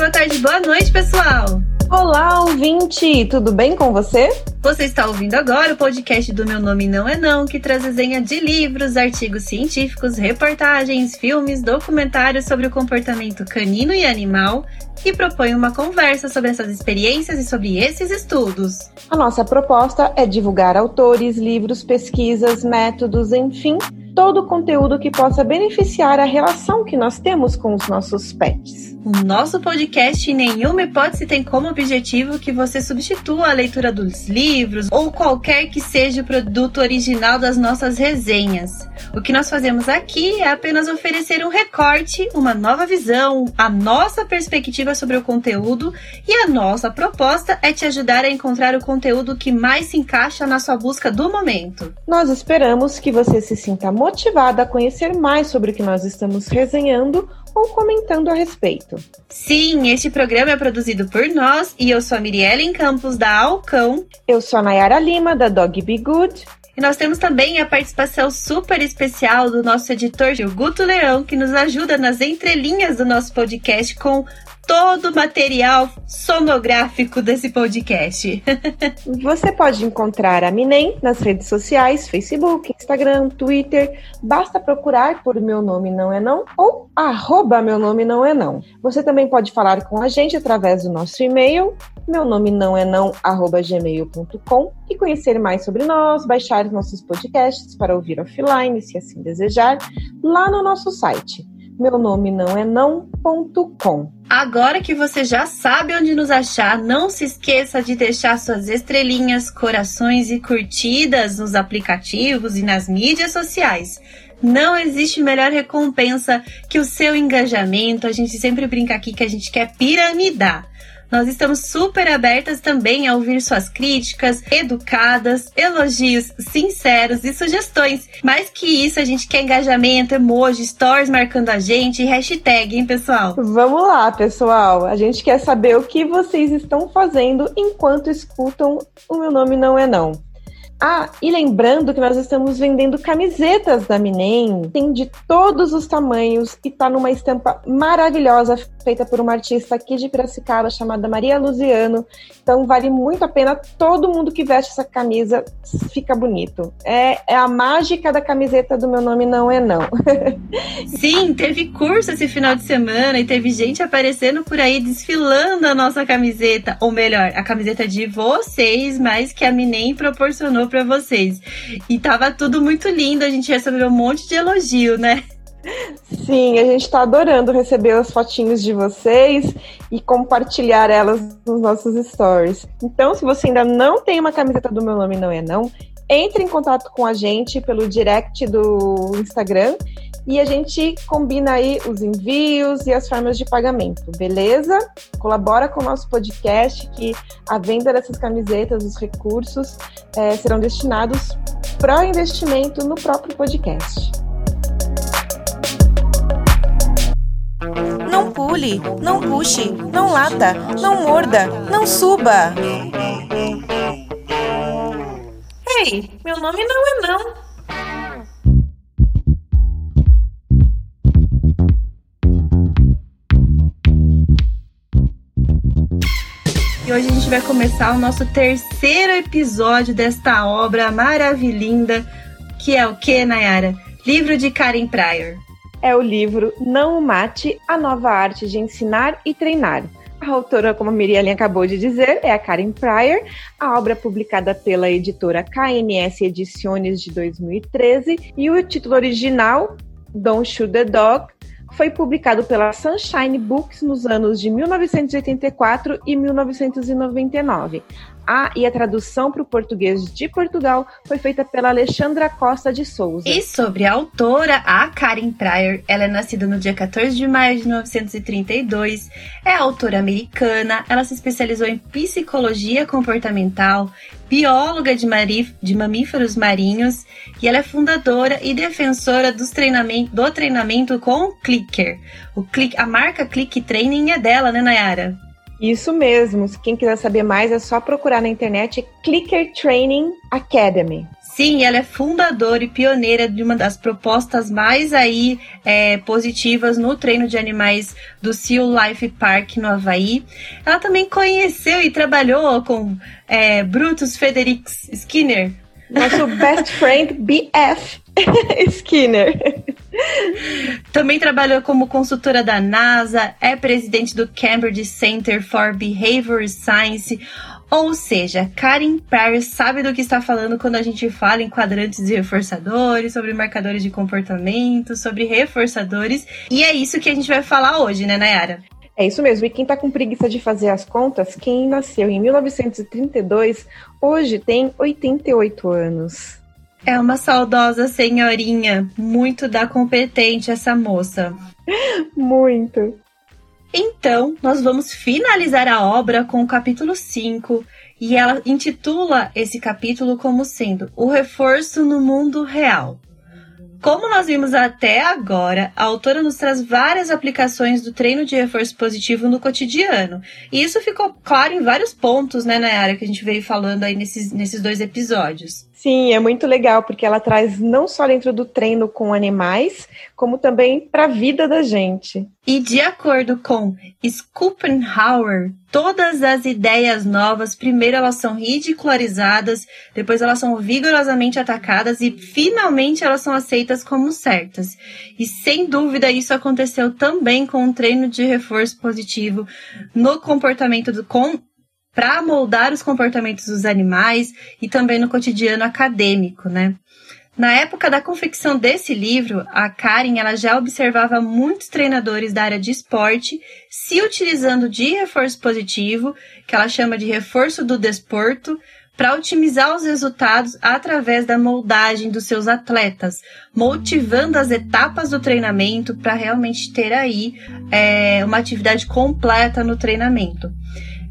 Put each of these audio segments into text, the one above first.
boa tarde, boa noite, pessoal! Olá, ouvinte! Tudo bem com você? Você está ouvindo agora o podcast do Meu Nome Não É Não, que traz desenha de livros, artigos científicos, reportagens, filmes, documentários sobre o comportamento canino e animal e propõe uma conversa sobre essas experiências e sobre esses estudos. A nossa proposta é divulgar autores, livros, pesquisas, métodos, enfim, todo o conteúdo que possa beneficiar a relação que nós temos com os nossos pets. O nosso podcast em nenhuma hipótese tem como objetivo que você substitua a leitura dos livros ou qualquer que seja o produto original das nossas resenhas. O que nós fazemos aqui é apenas oferecer um recorte, uma nova visão, a nossa perspectiva sobre o conteúdo e a nossa proposta é te ajudar a encontrar o conteúdo que mais se encaixa na sua busca do momento. Nós esperamos que você se sinta motivado a conhecer mais sobre o que nós estamos resenhando ou comentando a respeito. Sim, este programa é produzido por nós e eu sou a Mirielle Campos da Alcão. Eu sou a Nayara Lima da Dog Be Good. E nós temos também a participação super especial do nosso editor Gil Guto Leão, que nos ajuda nas entrelinhas do nosso podcast com todo o material sonográfico desse podcast. Você pode encontrar a Minem nas redes sociais, Facebook, Instagram, Twitter. Basta procurar por Meu Nome Não É Não ou arroba Meu Nome Não É Não. Você também pode falar com a gente através do nosso e-mail, meu nome não é não, arroba gmail.com e conhecer mais sobre nós, baixar nossos podcasts para ouvir offline, se assim desejar, lá no nosso site meu nome não é não.com. Agora que você já sabe onde nos achar, não se esqueça de deixar suas estrelinhas, corações e curtidas nos aplicativos e nas mídias sociais. Não existe melhor recompensa que o seu engajamento. A gente sempre brinca aqui que a gente quer piramidar. Nós estamos super abertas também a ouvir suas críticas educadas, elogios sinceros e sugestões. Mais que isso, a gente quer engajamento, emoji, stories marcando a gente e hashtag, hein, pessoal? Vamos lá, pessoal. A gente quer saber o que vocês estão fazendo enquanto escutam O Meu Nome Não É Não. Ah, e lembrando que nós estamos vendendo camisetas da Minem, tem de todos os tamanhos e tá numa estampa maravilhosa feita por uma artista aqui de Piracicaba chamada Maria Luziano. Então vale muito a pena, todo mundo que veste essa camisa fica bonito. É, é a mágica da camiseta do meu nome não é não. Sim, teve curso esse final de semana e teve gente aparecendo por aí desfilando a nossa camiseta, ou melhor, a camiseta de vocês, mas que a Minem proporcionou para vocês. E tava tudo muito lindo, a gente recebeu um monte de elogio, né? Sim, a gente está adorando receber as fotinhos de vocês e compartilhar elas nos nossos stories. Então, se você ainda não tem uma camiseta do meu nome não é não, entre em contato com a gente pelo direct do Instagram e a gente combina aí os envios e as formas de pagamento, beleza? Colabora com o nosso podcast que a venda dessas camisetas, os recursos é, serão destinados para investimento no próprio podcast. Não pule, não puxe, não lata, não morda, não suba. Ei, meu nome não é não. E hoje a gente vai começar o nosso terceiro episódio desta obra maravilhosa, que é o que, Nayara? Livro de Karen Pryor. É o livro Não o Mate, a nova arte de ensinar e treinar. A autora, como a Miriam acabou de dizer, é a Karen Pryor. A obra publicada pela editora KNS Edições de 2013 e o título original, Don't Shoot the Dog, foi publicado pela Sunshine Books nos anos de 1984 e 1999. Ah, e a tradução para o português de Portugal foi feita pela Alexandra Costa de Souza. E sobre a autora, a Karen Pryor, ela é nascida no dia 14 de maio de 1932, é autora americana, ela se especializou em psicologia comportamental, bióloga de, de mamíferos marinhos e ela é fundadora e defensora dos do treinamento com Clicker. O click, a marca Click Training é dela, né, Nayara? Isso mesmo. Quem quiser saber mais é só procurar na internet Clicker Training Academy. Sim, ela é fundadora e pioneira de uma das propostas mais aí é, positivas no treino de animais do Seal Life Park no Havaí. Ela também conheceu e trabalhou com é, Brutus Fredericks Skinner. Nosso best friend BF Skinner. Também trabalhou como consultora da NASA, é presidente do Cambridge Center for Behavioral Science. Ou seja, Karen Parr sabe do que está falando quando a gente fala em quadrantes e reforçadores, sobre marcadores de comportamento, sobre reforçadores. E é isso que a gente vai falar hoje, né, Nayara? É isso mesmo. E quem tá com preguiça de fazer as contas, quem nasceu em 1932, hoje tem 88 anos. É uma saudosa senhorinha, muito da competente essa moça. Muito. Então, nós vamos finalizar a obra com o capítulo 5, e ela intitula esse capítulo como sendo O Reforço no Mundo Real. Como nós vimos até agora, a autora nos traz várias aplicações do treino de reforço positivo no cotidiano. E isso ficou claro em vários pontos, né, área que a gente veio falando aí nesses, nesses dois episódios. Sim, é muito legal, porque ela traz não só dentro do treino com animais, como também para a vida da gente. E de acordo com Schopenhauer, todas as ideias novas, primeiro elas são ridicularizadas, depois elas são vigorosamente atacadas e finalmente elas são aceitas como certas. E sem dúvida isso aconteceu também com o treino de reforço positivo no comportamento do com para moldar os comportamentos dos animais e também no cotidiano acadêmico, né? Na época da confecção desse livro, a Karen ela já observava muitos treinadores da área de esporte se utilizando de reforço positivo, que ela chama de reforço do desporto, para otimizar os resultados através da moldagem dos seus atletas, motivando as etapas do treinamento para realmente ter aí é, uma atividade completa no treinamento.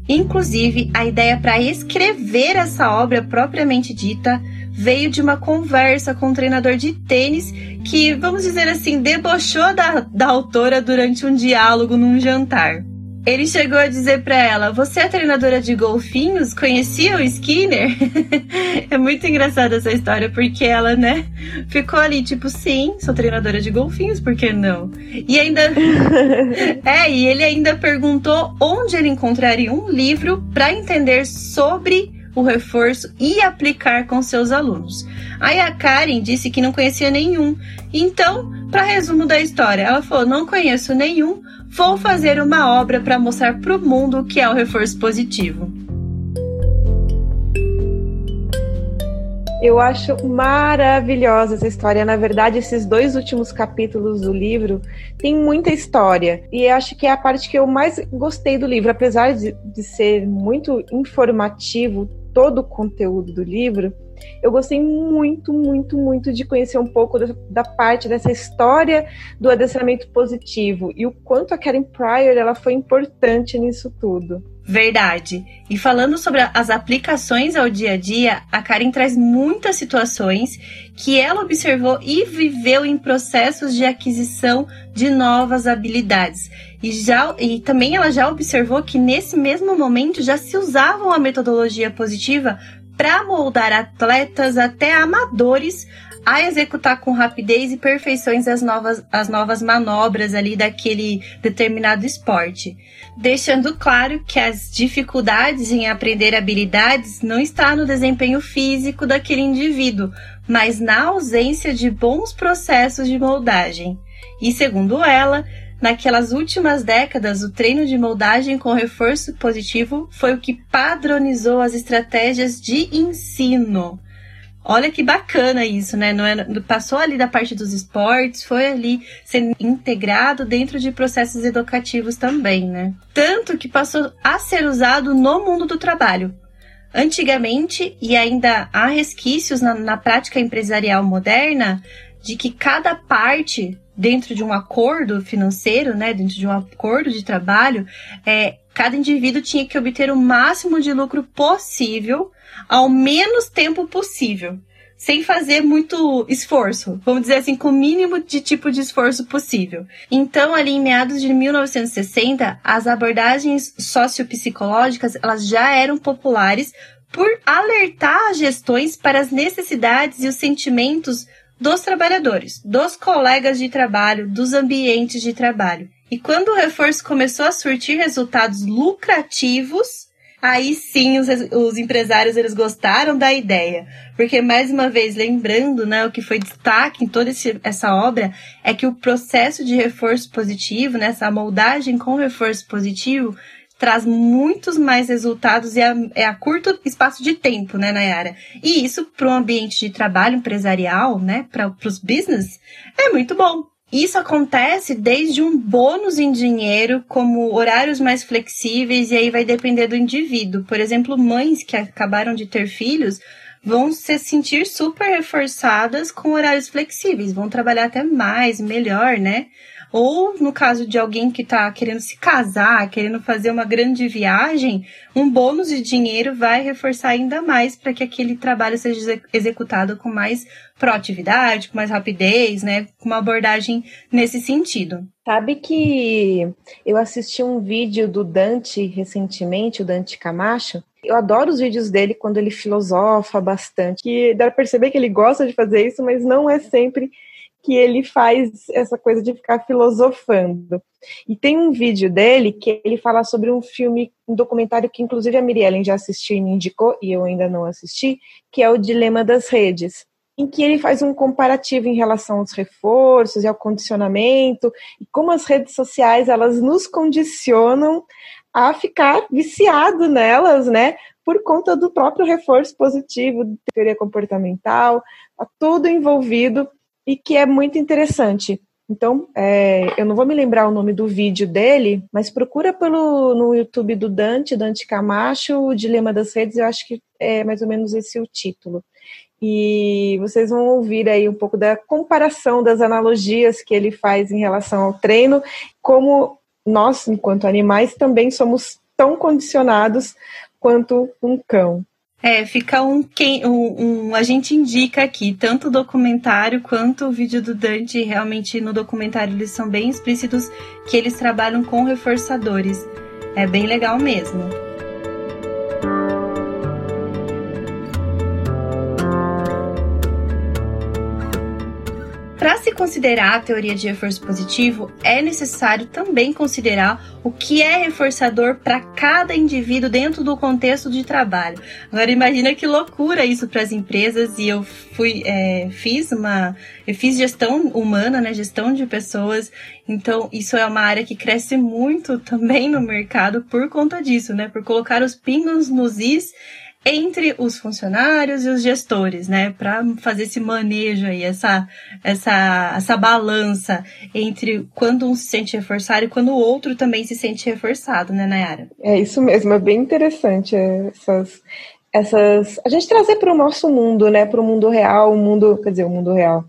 Inclusive, a ideia para escrever essa obra propriamente dita veio de uma conversa com um treinador de tênis que, vamos dizer assim, debochou da, da autora durante um diálogo num jantar. Ele chegou a dizer para ela: Você é treinadora de golfinhos? Conhecia o Skinner? é muito engraçada essa história, porque ela, né, ficou ali, tipo, sim, sou treinadora de golfinhos, por que não? E ainda. é, e ele ainda perguntou onde ele encontraria um livro para entender sobre o reforço e aplicar com seus alunos. Aí a Karen disse que não conhecia nenhum. Então, para resumo da história, ela falou: não conheço nenhum, vou fazer uma obra para mostrar para o mundo o que é o reforço positivo. Eu acho maravilhosa essa história. Na verdade, esses dois últimos capítulos do livro têm muita história. E acho que é a parte que eu mais gostei do livro. Apesar de, de ser muito informativo todo o conteúdo do livro, eu gostei muito, muito, muito de conhecer um pouco da, da, parte dessa história do adestramento positivo e o quanto a Karen Pryor ela foi importante nisso tudo. Verdade. E falando sobre as aplicações ao dia a dia, a Karen traz muitas situações que ela observou e viveu em processos de aquisição de novas habilidades. E, já, e também ela já observou que nesse mesmo momento já se usava a metodologia positiva para moldar atletas até amadores a executar com rapidez e perfeições as novas, as novas manobras ali daquele determinado esporte. Deixando claro que as dificuldades em aprender habilidades não está no desempenho físico daquele indivíduo, mas na ausência de bons processos de moldagem. E segundo ela, Naquelas últimas décadas, o treino de moldagem com reforço positivo foi o que padronizou as estratégias de ensino. Olha que bacana isso, né? Não é, passou ali da parte dos esportes, foi ali sendo integrado dentro de processos educativos também, né? Tanto que passou a ser usado no mundo do trabalho. Antigamente, e ainda há resquícios na, na prática empresarial moderna, de que cada parte dentro de um acordo financeiro, né, dentro de um acordo de trabalho, é, cada indivíduo tinha que obter o máximo de lucro possível ao menos tempo possível, sem fazer muito esforço, vamos dizer assim, com o mínimo de tipo de esforço possível. Então, ali em meados de 1960, as abordagens sociopsicológicas, elas já eram populares por alertar as gestões para as necessidades e os sentimentos dos trabalhadores, dos colegas de trabalho, dos ambientes de trabalho. E quando o reforço começou a surtir resultados lucrativos, aí sim os, os, empresários eles gostaram da ideia. Porque, mais uma vez, lembrando, né, o que foi destaque em toda esse, essa obra é que o processo de reforço positivo, né, essa moldagem com reforço positivo, traz muitos mais resultados e é, é a curto espaço de tempo, né, Nayara? E isso para o ambiente de trabalho empresarial, né, para os business, é muito bom. Isso acontece desde um bônus em dinheiro, como horários mais flexíveis, e aí vai depender do indivíduo. Por exemplo, mães que acabaram de ter filhos vão se sentir super reforçadas com horários flexíveis, vão trabalhar até mais, melhor, né? Ou no caso de alguém que está querendo se casar, querendo fazer uma grande viagem, um bônus de dinheiro vai reforçar ainda mais para que aquele trabalho seja executado com mais proatividade, com mais rapidez, né? Com uma abordagem nesse sentido. Sabe que eu assisti um vídeo do Dante recentemente, o Dante Camacho. Eu adoro os vídeos dele quando ele filosofa bastante. Que dá pra perceber que ele gosta de fazer isso, mas não é sempre que ele faz essa coisa de ficar filosofando. E tem um vídeo dele que ele fala sobre um filme, um documentário que inclusive a Miriellen já assistiu e me indicou, e eu ainda não assisti, que é o Dilema das Redes, em que ele faz um comparativo em relação aos reforços e ao condicionamento, e como as redes sociais elas nos condicionam a ficar viciado nelas, né? Por conta do próprio reforço positivo, teoria comportamental, tá tudo envolvido e que é muito interessante. Então, é, eu não vou me lembrar o nome do vídeo dele, mas procura pelo no YouTube do Dante, Dante Camacho, o Dilema das Redes, eu acho que é mais ou menos esse o título. E vocês vão ouvir aí um pouco da comparação das analogias que ele faz em relação ao treino, como nós, enquanto animais, também somos tão condicionados quanto um cão. É, fica um, um, um, A gente indica aqui, tanto o documentário quanto o vídeo do Dante. Realmente, no documentário, eles são bem explícitos que eles trabalham com reforçadores. É bem legal mesmo. Considerar a teoria de reforço positivo, é necessário também considerar o que é reforçador para cada indivíduo dentro do contexto de trabalho. Agora imagina que loucura isso para as empresas e eu fui é, fiz uma eu fiz gestão humana, né, gestão de pessoas. Então isso é uma área que cresce muito também no mercado por conta disso, né, por colocar os pingos nos is entre os funcionários e os gestores, né, para fazer esse manejo aí, essa, essa, essa balança entre quando um se sente reforçado e quando o outro também se sente reforçado, né, Nayara? É isso mesmo, é bem interessante essas, essas, a gente trazer para o nosso mundo, né, para o mundo real, o mundo, quer dizer, o mundo real.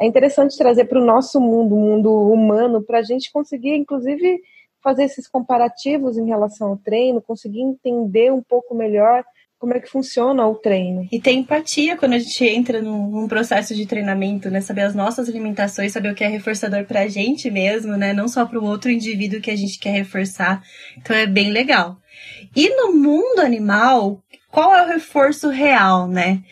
É interessante trazer para o nosso mundo, o mundo humano, para a gente conseguir, inclusive, fazer esses comparativos em relação ao treino, conseguir entender um pouco melhor como é que funciona o treino. E ter empatia quando a gente entra num, num, processo de treinamento, né? Saber as nossas limitações, saber o que é reforçador pra gente mesmo, né? Não só pro outro indivíduo que a gente quer reforçar. Então é bem legal. E no mundo animal, qual é o reforço real, né?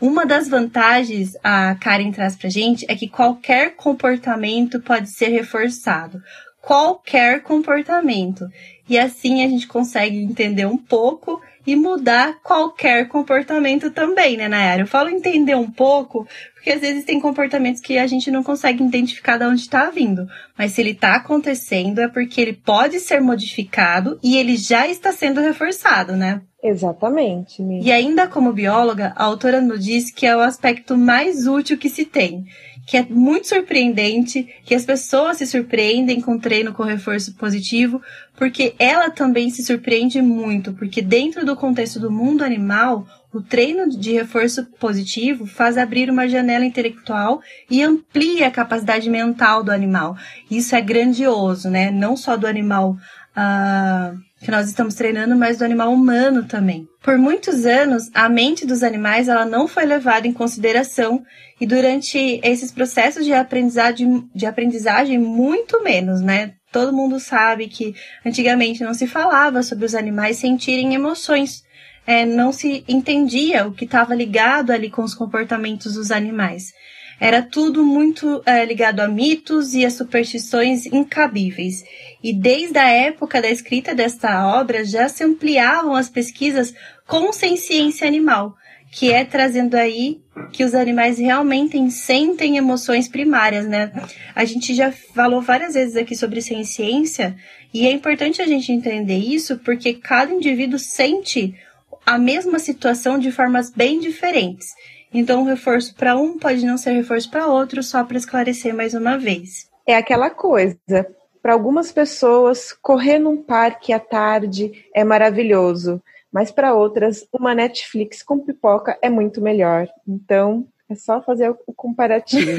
Uma das vantagens a Karen traz pra gente é que qualquer comportamento pode ser reforçado. Qualquer comportamento. E assim a gente consegue entender um pouco e mudar qualquer comportamento também, né, Nayara? Eu falo entender um pouco, porque às vezes tem comportamentos que a gente não consegue identificar de onde está vindo. Mas se ele está acontecendo, é porque ele pode ser modificado e ele já está sendo reforçado, né? Exatamente. E ainda como bióloga, a autora nos diz que é o aspecto mais útil que se tem que é muito surpreendente, que as pessoas se surpreendem com treino com reforço positivo, porque ela também se surpreende muito, porque dentro do contexto do mundo animal, o treino de reforço positivo faz abrir uma janela intelectual e amplia a capacidade mental do animal. Isso é grandioso, né? Não só do animal uh, que nós estamos treinando, mas do animal humano também. Por muitos anos, a mente dos animais ela não foi levada em consideração e durante esses processos de aprendizagem, de aprendizagem muito menos, né? Todo mundo sabe que antigamente não se falava sobre os animais sentirem emoções. é, não se entendia o que estava ligado ali com os comportamentos dos animais. Era tudo muito é, ligado a mitos e a superstições incabíveis. E desde a época da escrita desta obra já se ampliavam as pesquisas com ciência animal, que é trazendo aí que os animais realmente sentem emoções primárias, né? A gente já falou várias vezes aqui sobre ciência e é importante a gente entender isso porque cada indivíduo sente a mesma situação de formas bem diferentes. Então, o reforço para um pode não ser reforço para outro, só para esclarecer mais uma vez. É aquela coisa. Para algumas pessoas, correr num parque à tarde é maravilhoso, mas para outras, uma Netflix com pipoca é muito melhor. Então, é só fazer o comparativo.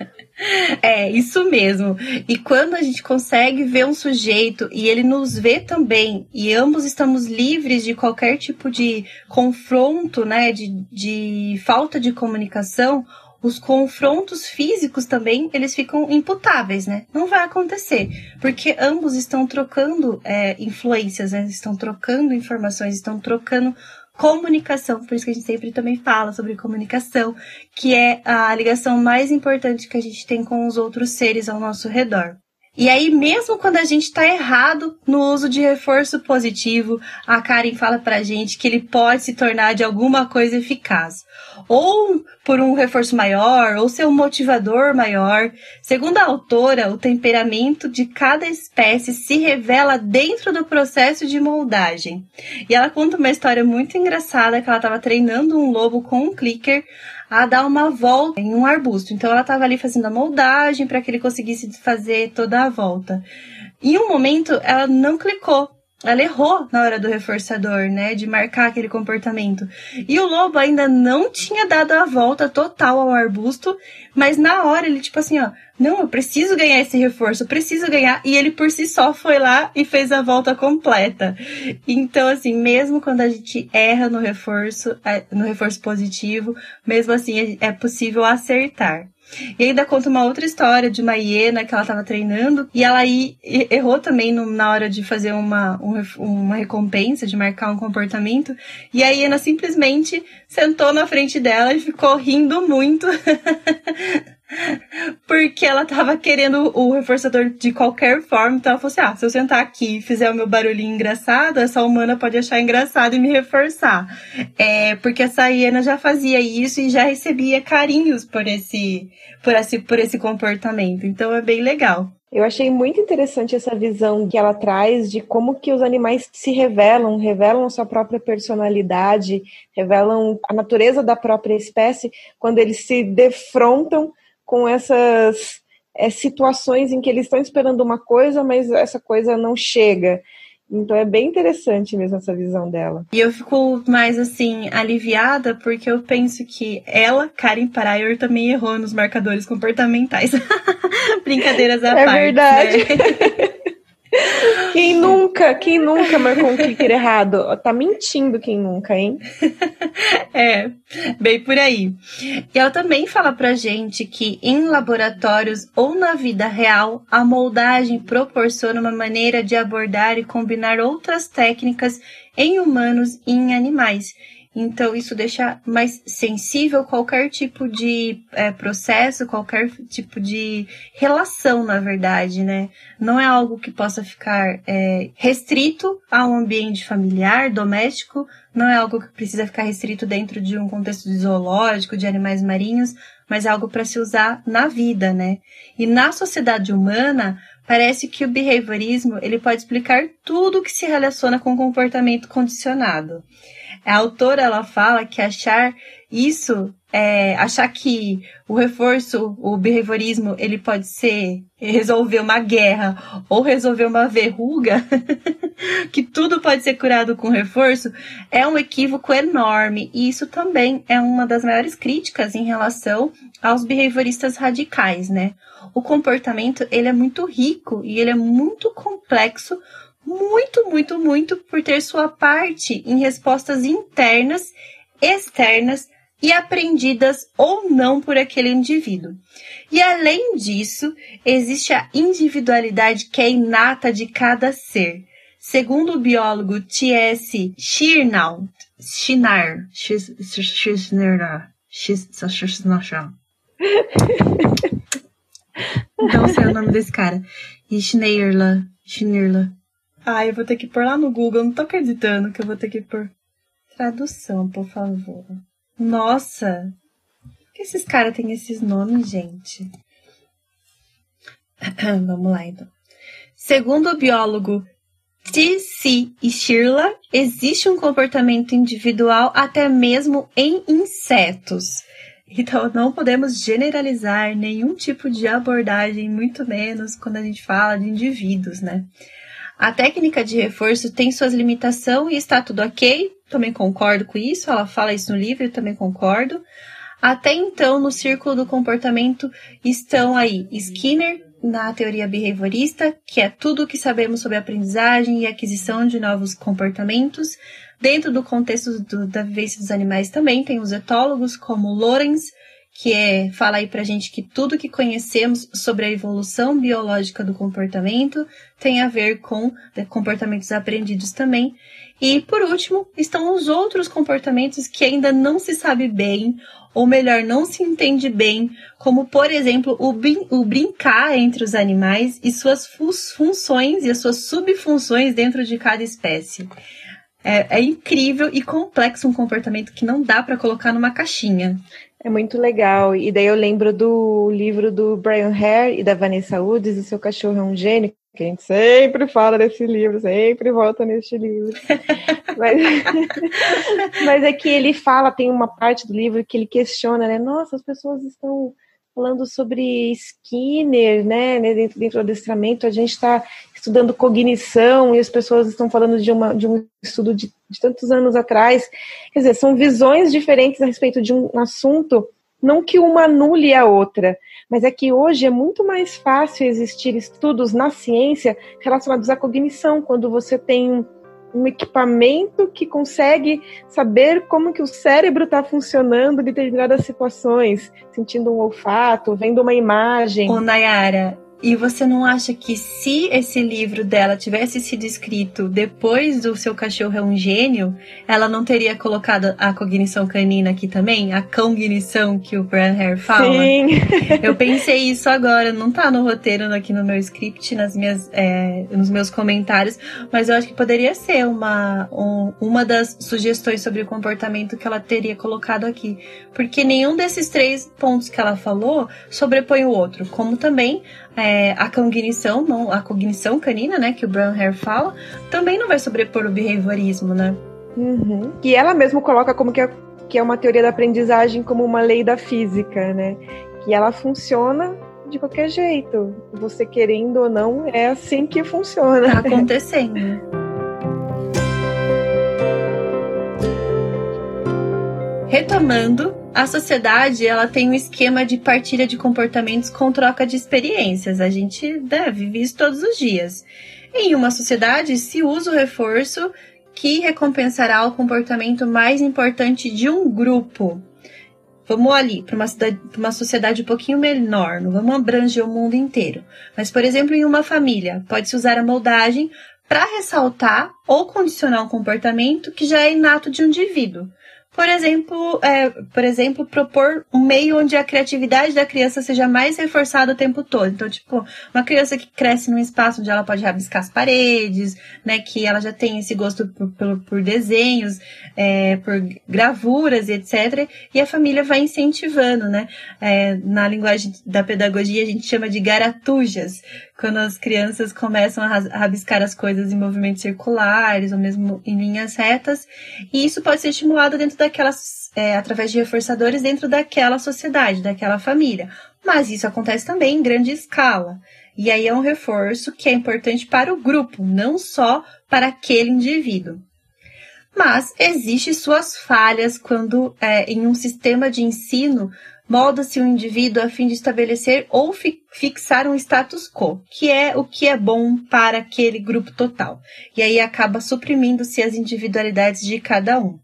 é, isso mesmo. E quando a gente consegue ver um sujeito e ele nos vê também, e ambos estamos livres de qualquer tipo de confronto, né, de, de falta de comunicação, os confrontos físicos também, eles ficam imputáveis, né? Não vai acontecer, porque ambos estão trocando é, influências, né? estão trocando informações, estão trocando comunicação, por isso que a gente sempre também fala sobre comunicação, que é a ligação mais importante que a gente tem com os outros seres ao nosso redor. E aí, mesmo quando a gente está errado no uso de reforço positivo, a Karen fala pra gente que ele pode se tornar de alguma coisa eficaz. Ou por um reforço maior, ou ser um motivador maior. Segundo a autora, o temperamento de cada espécie se revela dentro do processo de moldagem. E ela conta uma história muito engraçada que ela estava treinando um lobo com um clicker a dar uma volta em um arbusto. Então ela estava ali fazendo a moldagem para que ele conseguisse fazer toda a volta. Em um momento ela não clicou ela errou na hora do reforçador, né? De marcar aquele comportamento. E o lobo ainda não tinha dado a volta total ao arbusto, mas na hora ele, tipo assim, ó, não, eu preciso ganhar esse reforço, eu preciso ganhar. E ele por si só foi lá e fez a volta completa. Então, assim, mesmo quando a gente erra no reforço, é, no reforço positivo, mesmo assim é possível acertar. E ainda conta uma outra história de uma hiena que ela estava treinando e ela aí errou também no, na hora de fazer uma, um, uma recompensa, de marcar um comportamento. E a hiena simplesmente sentou na frente dela e ficou rindo muito. Porque ela tava querendo o reforçador de qualquer forma. Então ela falou assim: ah, se eu sentar aqui e fizer o meu barulhinho engraçado, essa humana pode achar engraçado e me reforçar. É, porque essa hiena já fazia isso e já recebia carinhos por esse, por esse, por esse comportamento. Então é bem legal. Eu achei muito interessante essa visão que ela traz de como que os animais se revelam, revelam a sua própria personalidade, revelam a natureza da própria espécie quando eles se defrontam com essas é, situações em que eles estão esperando uma coisa, mas essa coisa não chega. Então é bem interessante mesmo essa visão dela. E eu fico mais assim, aliviada, porque eu penso que ela, Karen Parayor, também errou nos marcadores comportamentais. Brincadeiras à é parte. É verdade. Né? Quem nunca, quem nunca marcou um clicker errado? Tá mentindo quem nunca, hein? é, bem por aí. E ela também fala pra gente que em laboratórios ou na vida real, a moldagem proporciona uma maneira de abordar e combinar outras técnicas em humanos e em animais. Então, isso deixa mais sensível qualquer tipo de é, processo, qualquer tipo de relação, na verdade, né? Não é algo que possa ficar é, restrito a um ambiente familiar, doméstico, não é algo que precisa ficar restrito dentro de um contexto de zoológico, de animais marinhos, mas é algo para se usar na vida, né? E na sociedade humana, parece que o behaviorismo ele pode explicar tudo que se relaciona com o comportamento condicionado. A autora ela fala que achar isso, é, achar que o reforço, o behaviorismo, ele pode ser resolver uma guerra ou resolver uma verruga, que tudo pode ser curado com reforço, é um equívoco enorme. E isso também é uma das maiores críticas em relação aos behavioristas radicais, né? O comportamento, ele é muito rico e ele é muito complexo muito, muito, muito por ter sua parte em respostas internas, externas e aprendidas ou não por aquele indivíduo. E além disso, existe a individualidade que é inata de cada ser. Segundo o biólogo T.S. Shisnashan. Não sei o nome desse cara. E Schneerla. Ah, eu vou ter que pôr lá no Google. Não tô acreditando que eu vou ter que pôr. Tradução, por favor. Nossa! Por que esses caras têm esses nomes, gente? Vamos lá, então. Segundo o biólogo T.C. e Shirla, existe um comportamento individual até mesmo em insetos. Então, não podemos generalizar nenhum tipo de abordagem, muito menos quando a gente fala de indivíduos, né? A técnica de reforço tem suas limitações e está tudo ok. Também concordo com isso. Ela fala isso no livro, eu também concordo. Até então, no círculo do comportamento estão aí Skinner, na teoria behaviorista, que é tudo o que sabemos sobre aprendizagem e aquisição de novos comportamentos. Dentro do contexto do, da vivência dos animais também tem os etólogos, como Lorenz, que é, fala aí pra gente que tudo que conhecemos sobre a evolução biológica do comportamento tem a ver com né, comportamentos aprendidos também. E por último, estão os outros comportamentos que ainda não se sabe bem, ou melhor, não se entende bem, como por exemplo o, brin o brincar entre os animais e suas fu funções e as suas subfunções dentro de cada espécie. É, é incrível e complexo um comportamento que não dá para colocar numa caixinha. É muito legal. E daí eu lembro do livro do Brian Hare e da Vanessa Woods, O Seu Cachorro é um Gênio, que a gente sempre fala desse livro, sempre volta neste livro. mas, mas é que ele fala, tem uma parte do livro que ele questiona, né? Nossa, as pessoas estão falando sobre Skinner, né? Dentro, dentro do adestramento, a gente está estudando cognição e as pessoas estão falando de, uma, de um estudo de, de tantos anos atrás. Quer dizer, são visões diferentes a respeito de um assunto, não que uma anule a outra, mas é que hoje é muito mais fácil existir estudos na ciência relacionados à cognição, quando você tem um equipamento que consegue saber como que o cérebro está funcionando em determinadas situações, sentindo um olfato, vendo uma imagem. Ô, Nayara, e você não acha que se esse livro dela tivesse sido escrito depois do seu cachorro é um gênio, ela não teria colocado a cognição canina aqui também? A cognição que o Brian Hare fala? Sim. Eu pensei isso agora, não tá no roteiro aqui no meu script, nas minhas, é, nos meus comentários, mas eu acho que poderia ser uma, um, uma das sugestões sobre o comportamento que ela teria colocado aqui. Porque nenhum desses três pontos que ela falou sobrepõe o outro, como também é, a cognição, não, a cognição canina, né, que o Brown Hare fala, também não vai sobrepor o behaviorismo, né? Uhum. E ela mesmo coloca como que é, que é uma teoria da aprendizagem como uma lei da física, né? Que ela funciona de qualquer jeito. Você querendo ou não, é assim que funciona. Tá acontecendo. Retomando, a sociedade ela tem um esquema de partilha de comportamentos com troca de experiências. A gente né, vive isso todos os dias. Em uma sociedade se usa o reforço que recompensará o comportamento mais importante de um grupo. Vamos ali para uma, uma sociedade um pouquinho menor, não vamos abranger o mundo inteiro. Mas, por exemplo, em uma família, pode-se usar a moldagem para ressaltar ou condicionar um comportamento que já é inato de um indivíduo. Por exemplo, é, por exemplo, propor um meio onde a criatividade da criança seja mais reforçada o tempo todo. Então, tipo, uma criança que cresce num espaço onde ela pode rabiscar as paredes, né, que ela já tem esse gosto por, por, por desenhos, é, por gravuras e etc. E a família vai incentivando, né? É, na linguagem da pedagogia a gente chama de garatujas, quando as crianças começam a rabiscar as coisas em movimentos circulares ou mesmo em linhas retas, e isso pode ser estimulado dentro daquelas, é, através de reforçadores dentro daquela sociedade, daquela família. Mas isso acontece também em grande escala. E aí é um reforço que é importante para o grupo, não só para aquele indivíduo. Mas existe suas falhas quando é, em um sistema de ensino molda-se um indivíduo a fim de estabelecer ou fi fixar um status quo, que é o que é bom para aquele grupo total. E aí acaba suprimindo-se as individualidades de cada um.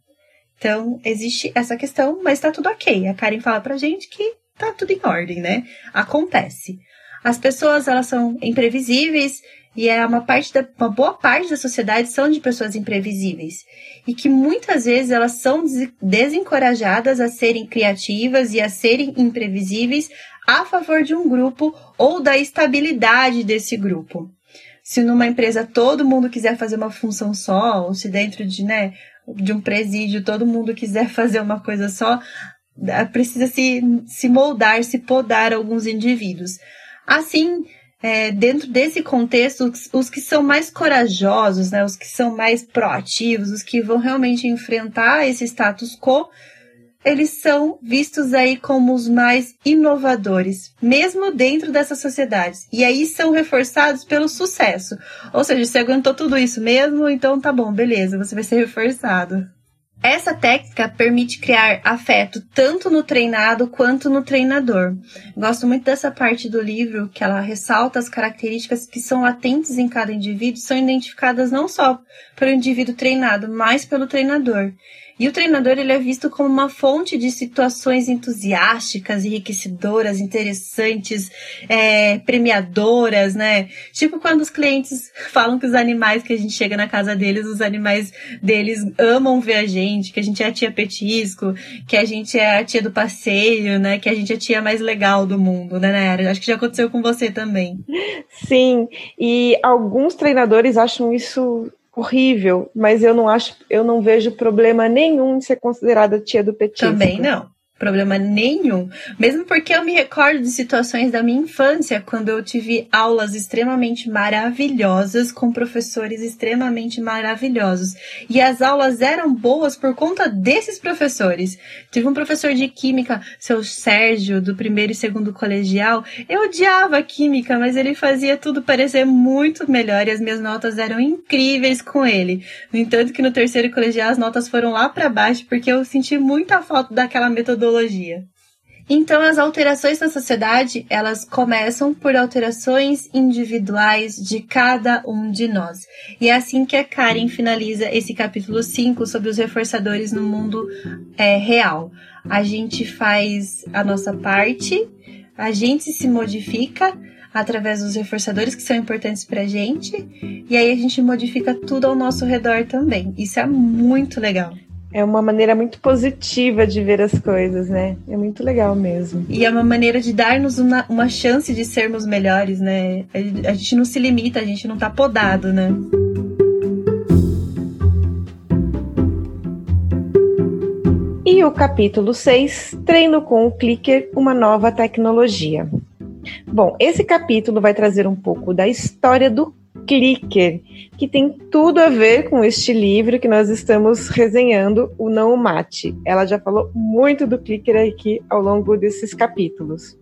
Então, existe essa questão, mas tá tudo ok. A Karen fala pra gente que tá tudo em ordem, né? Acontece. As pessoas, elas são imprevisíveis e é uma parte da uma boa parte da sociedade são de pessoas imprevisíveis e que muitas vezes elas são desencorajadas a serem criativas e a serem imprevisíveis a favor de um grupo ou da estabilidade desse grupo. Se numa empresa todo mundo quiser fazer uma função só, ou se dentro de, né, de um presídio todo mundo quiser fazer uma coisa só, precisa se, se moldar, se podar alguns indivíduos. Assim, é, dentro desse contexto, os, os, que são mais corajosos, né, os que são mais proativos, os que vão realmente enfrentar esse status quo, eles são vistos aí como os mais inovadores, mesmo dentro dessas sociedades. E aí são reforçados pelo sucesso. Ou seja, você aguentou tudo isso mesmo, então tá bom, beleza, você vai ser reforçado. Essa técnica permite criar afeto tanto no treinado quanto no treinador. Gosto muito dessa parte do livro que ela ressalta as características que são latentes em cada indivíduo, são identificadas não só pelo indivíduo treinado, mas pelo treinador. E o treinador ele é visto como uma fonte de situações entusiásticas, enriquecedoras, interessantes, é, premiadoras, né? Tipo quando os clientes falam que os animais que a gente chega na casa deles, os animais deles amam ver a gente, que a gente é a tia petisco, que a gente é a tia do passeio, né? Que a gente é a tia mais legal do mundo, né, Nayara? Acho que já aconteceu com você também. Sim, e alguns treinadores acham isso horrível, mas eu não acho, eu não vejo problema nenhum em ser considerada tia do petisco. Também não problema nenhum. Mesmo porque eu me recordo de situações da minha infância, quando eu tive aulas extremamente maravilhosas com professores extremamente maravilhosos. E as aulas eram boas por conta desses professores. Tive um professor de química, seu Sérgio, do primeiro e segundo colegial. Eu odiava química, mas ele fazia tudo parecer muito melhor e as minhas notas eram incríveis com ele. No entanto, que no terceiro colegial as notas foram lá para baixo porque eu senti muita falta daquela metodologia metodologia. Então, as alterações na sociedade, elas começam por alterações individuais de cada um de nós. E é assim que a Karen finaliza esse capítulo 5 sobre os reforçadores no mundo é, real. A gente faz a nossa parte, a gente se modifica através dos reforçadores que são importantes pra gente, e aí a gente modifica tudo ao nosso redor também. Isso é muito legal. É uma maneira muito positiva de ver as coisas, né? É muito legal mesmo. E é uma maneira de dar-nos uma, uma chance de sermos melhores, né? A, gente não se limita, a gente não tá podado, né? E o capítulo 6, Treino com o Clicker, uma nova tecnologia. Bom, esse capítulo vai trazer um pouco da história do clicker, que tem tudo a ver com este livro que nós estamos resenhando, o Não Mate. Ela já falou muito do clicker aqui ao longo desses capítulos.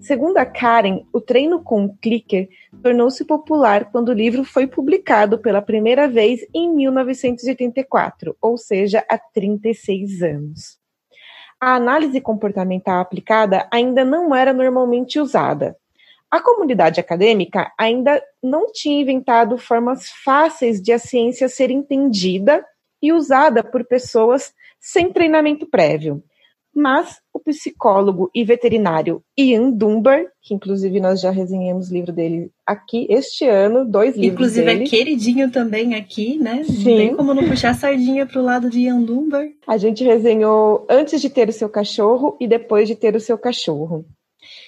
Segundo a Karen, o treino com o clicker tornou-se popular quando o livro foi publicado pela primeira vez em 1984, ou seja, há 36 anos. A análise comportamental aplicada ainda não era normalmente usada. A comunidade acadêmica ainda não tinha inventado formas fáceis de a ciência ser entendida e usada por pessoas sem treinamento prévio. Mas o psicólogo e veterinário Ian Dunbar, que inclusive nós já resenhamos o livro dele aqui este ano, dois livros Inclusive dele. é queridinho também aqui, né? Sim. Não tem como não puxar a sardinha pro lado de Ian Dunbar. A gente resenhou antes de ter o seu cachorro e depois de ter o seu cachorro.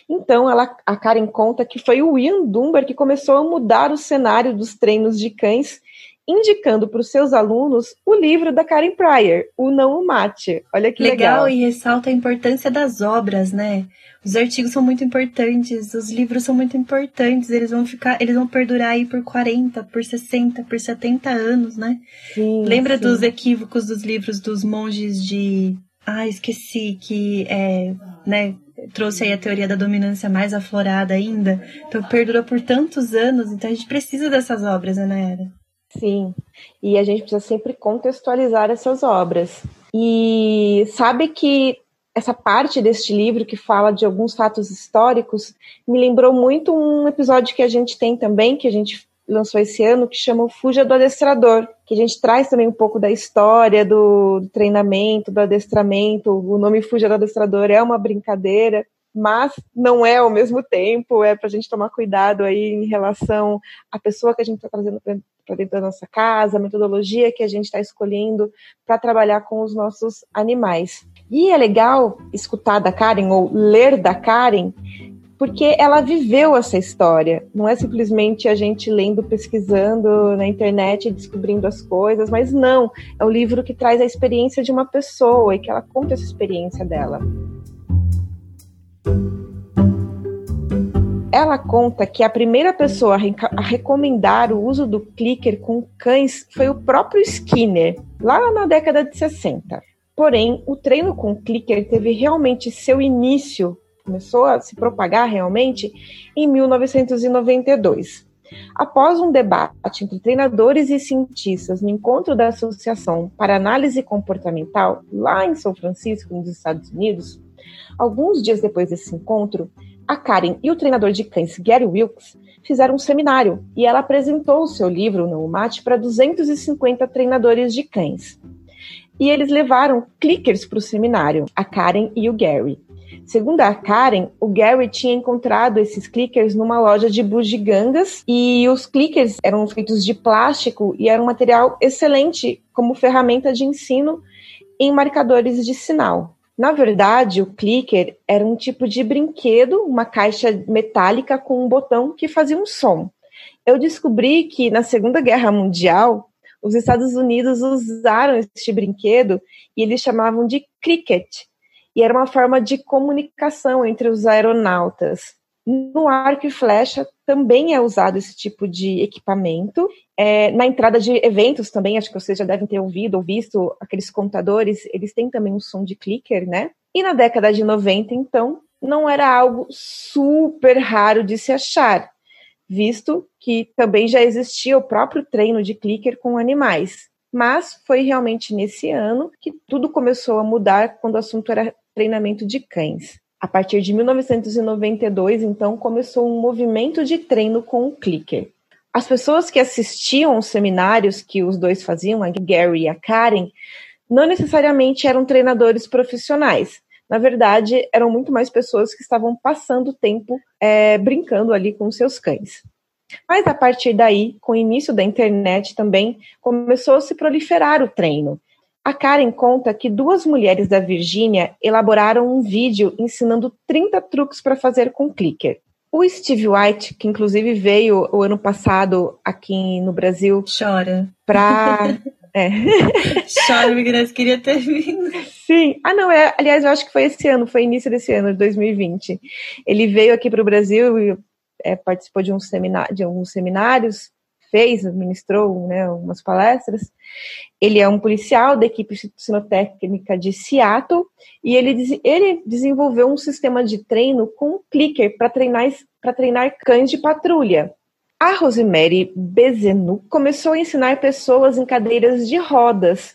Então, ela, a Karen conta que foi o Ian Dunbar que começou a mudar o cenário dos treinos de cães, indicando para os seus alunos o livro da Karen Pryor, O Não o Mate. Olha que legal. legal. e ressalta a importância das obras, né? Os artigos são muito importantes, os livros são muito importantes, eles vão ficar, eles vão perdurar aí por 40, por 60, por 70 anos, né? Sim, Lembra sim. dos equívocos dos livros dos monges de ah, esqueci que é, né, trouxe aí a teoria da dominância mais aflorada ainda. Então perdura por tantos anos, então a gente precisa dessas obras, né, Naera? Sim, e a gente precisa sempre contextualizar essas obras. E sabe que essa parte deste livro que fala de alguns fatos históricos me lembrou muito um episódio que a gente tem também, que a gente lançou esse ano, que chama Fuja do Adestrador, que a gente traz também um pouco da história do, do treinamento, do adestramento. O nome Fuja do Adestrador é uma brincadeira, mas não é ao mesmo tempo, é para a gente tomar cuidado aí em relação à pessoa que a gente está trazendo para dentro da nossa casa, a metodologia que a gente está escolhendo para trabalhar com os nossos animais. E é legal escutar da Karen ou ler da Karen porque ela viveu essa história. Não é simplesmente a gente lendo, pesquisando na internet, descobrindo as coisas, mas não. É um livro que traz a experiência de uma pessoa e que ela conta essa experiência dela. Ela conta que a primeira pessoa a recomendar o uso do clicker com cães foi o próprio Skinner, lá na década de 60. Porém, o treino com clicker teve realmente seu início começou a se propagar realmente em 1992. Após um debate entre treinadores e cientistas no encontro da Associação para Análise Comportamental, lá em São Francisco, nos Estados Unidos, alguns dias depois desse encontro, a Karen e o treinador de cães Gary Wilkes fizeram um seminário e ela apresentou o seu livro no Mate para 250 treinadores de cães. E eles levaram clickers para o seminário, a Karen e o Gary. Segundo a Karen, o Gary tinha encontrado esses clickers numa loja de bugigangas e os clickers eram feitos de plástico e era um material excelente como ferramenta de ensino em marcadores de sinal. Na verdade, o clicker era um tipo de brinquedo, uma caixa metálica com um botão que fazia um som. Eu descobri que na Segunda Guerra Mundial, os Estados Unidos usaram este brinquedo e eles chamavam de cricket, e era uma forma de comunicação entre os aeronautas. No arco e flecha também é usado esse tipo de equipamento. É, na entrada de eventos também, acho que vocês já devem ter ouvido ou visto aqueles contadores, eles têm também um som de clicker, né? E na década de 90, então, não era algo super raro de se achar, visto que também já existia o próprio treino de clicker com animais. Mas foi realmente nesse ano que tudo começou a mudar quando o assunto era treinamento de cães. A partir de 1992, então, começou um movimento de treino com o clicker. As pessoas que assistiam os seminários que os dois faziam, a Gary e a Karen, não necessariamente eram treinadores profissionais. Na verdade, eram muito mais pessoas que estavam passando tempo é, brincando ali com seus cães. Mas a partir daí, com o início da internet também, começou a se proliferar o treino. A Karen conta que duas mulheres da Virgínia elaboraram um vídeo ensinando 30 truques para fazer com clicker. O Steve White, que inclusive veio o ano passado aqui no Brasil. Chora. Pra. é. Chora, nós queria ter vindo. Sim. Ah, não, é. Aliás, eu acho que foi esse ano, foi início desse ano, de 2020. Ele veio aqui para o Brasil e é, participou de, um seminário, de alguns seminários fez, ministrou né, umas palestras. Ele é um policial da equipe sinotécnica de Seattle e ele, ele desenvolveu um sistema de treino com um clicker para treinar, treinar cães de patrulha. A Rosemary Bezenu começou a ensinar pessoas em cadeiras de rodas,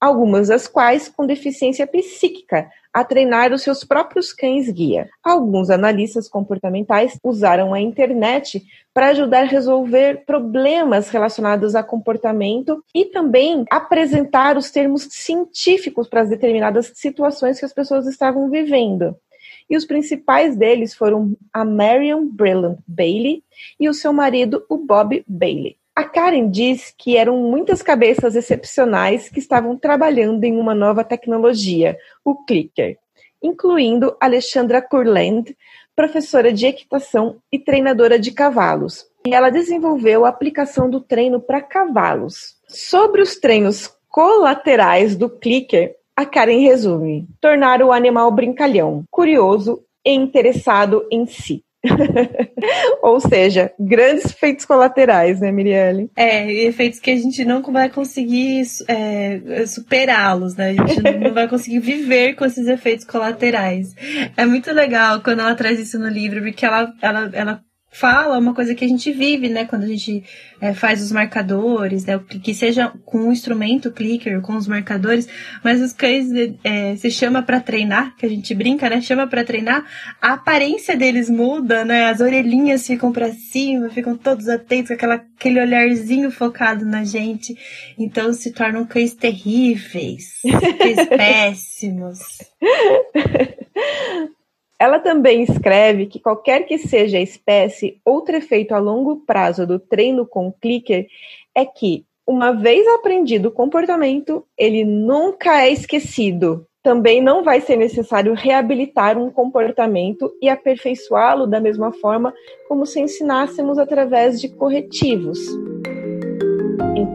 algumas das quais com deficiência psíquica, a treinar os seus próprios cães guia. Alguns analistas comportamentais usaram a internet para ajudar a resolver problemas relacionados a comportamento e também apresentar os termos científicos para as determinadas situações que as pessoas estavam vivendo. E os principais deles foram a Marion Brillant Bailey e o seu marido, o Bob Bailey. A Karen diz que eram muitas cabeças excepcionais que estavam trabalhando em uma nova tecnologia, o clicker, incluindo Alexandra Kurland, professora de equitação e treinadora de cavalos. E ela desenvolveu a aplicação do treino para cavalos. Sobre os treinos colaterais do clicker, a Karen resume: tornar o animal brincalhão, curioso e interessado em si. Ou seja, grandes efeitos colaterais, né, Mirielle? É, efeitos que a gente não vai conseguir é, superá-los, né? A gente não vai conseguir viver com esses efeitos colaterais. É muito legal quando ela traz isso no livro, porque ela, ela, ela fala uma coisa que a gente vive, né? Quando a gente é, faz os marcadores, né? Que seja com o instrumento clicker, com os marcadores, mas os cães é, se chama para treinar, que a gente brinca, né? Chama para treinar, a aparência deles muda, né? As orelhinhas ficam para cima, ficam todos atentos, com aquela, aquele olharzinho focado na gente. Então se tornam cães terríveis, cães péssimos. Ela também escreve que qualquer que seja a espécie, outro efeito a longo prazo do treino com clicker é que, uma vez aprendido o comportamento, ele nunca é esquecido. Também não vai ser necessário reabilitar um comportamento e aperfeiçoá-lo da mesma forma como se ensinássemos através de corretivos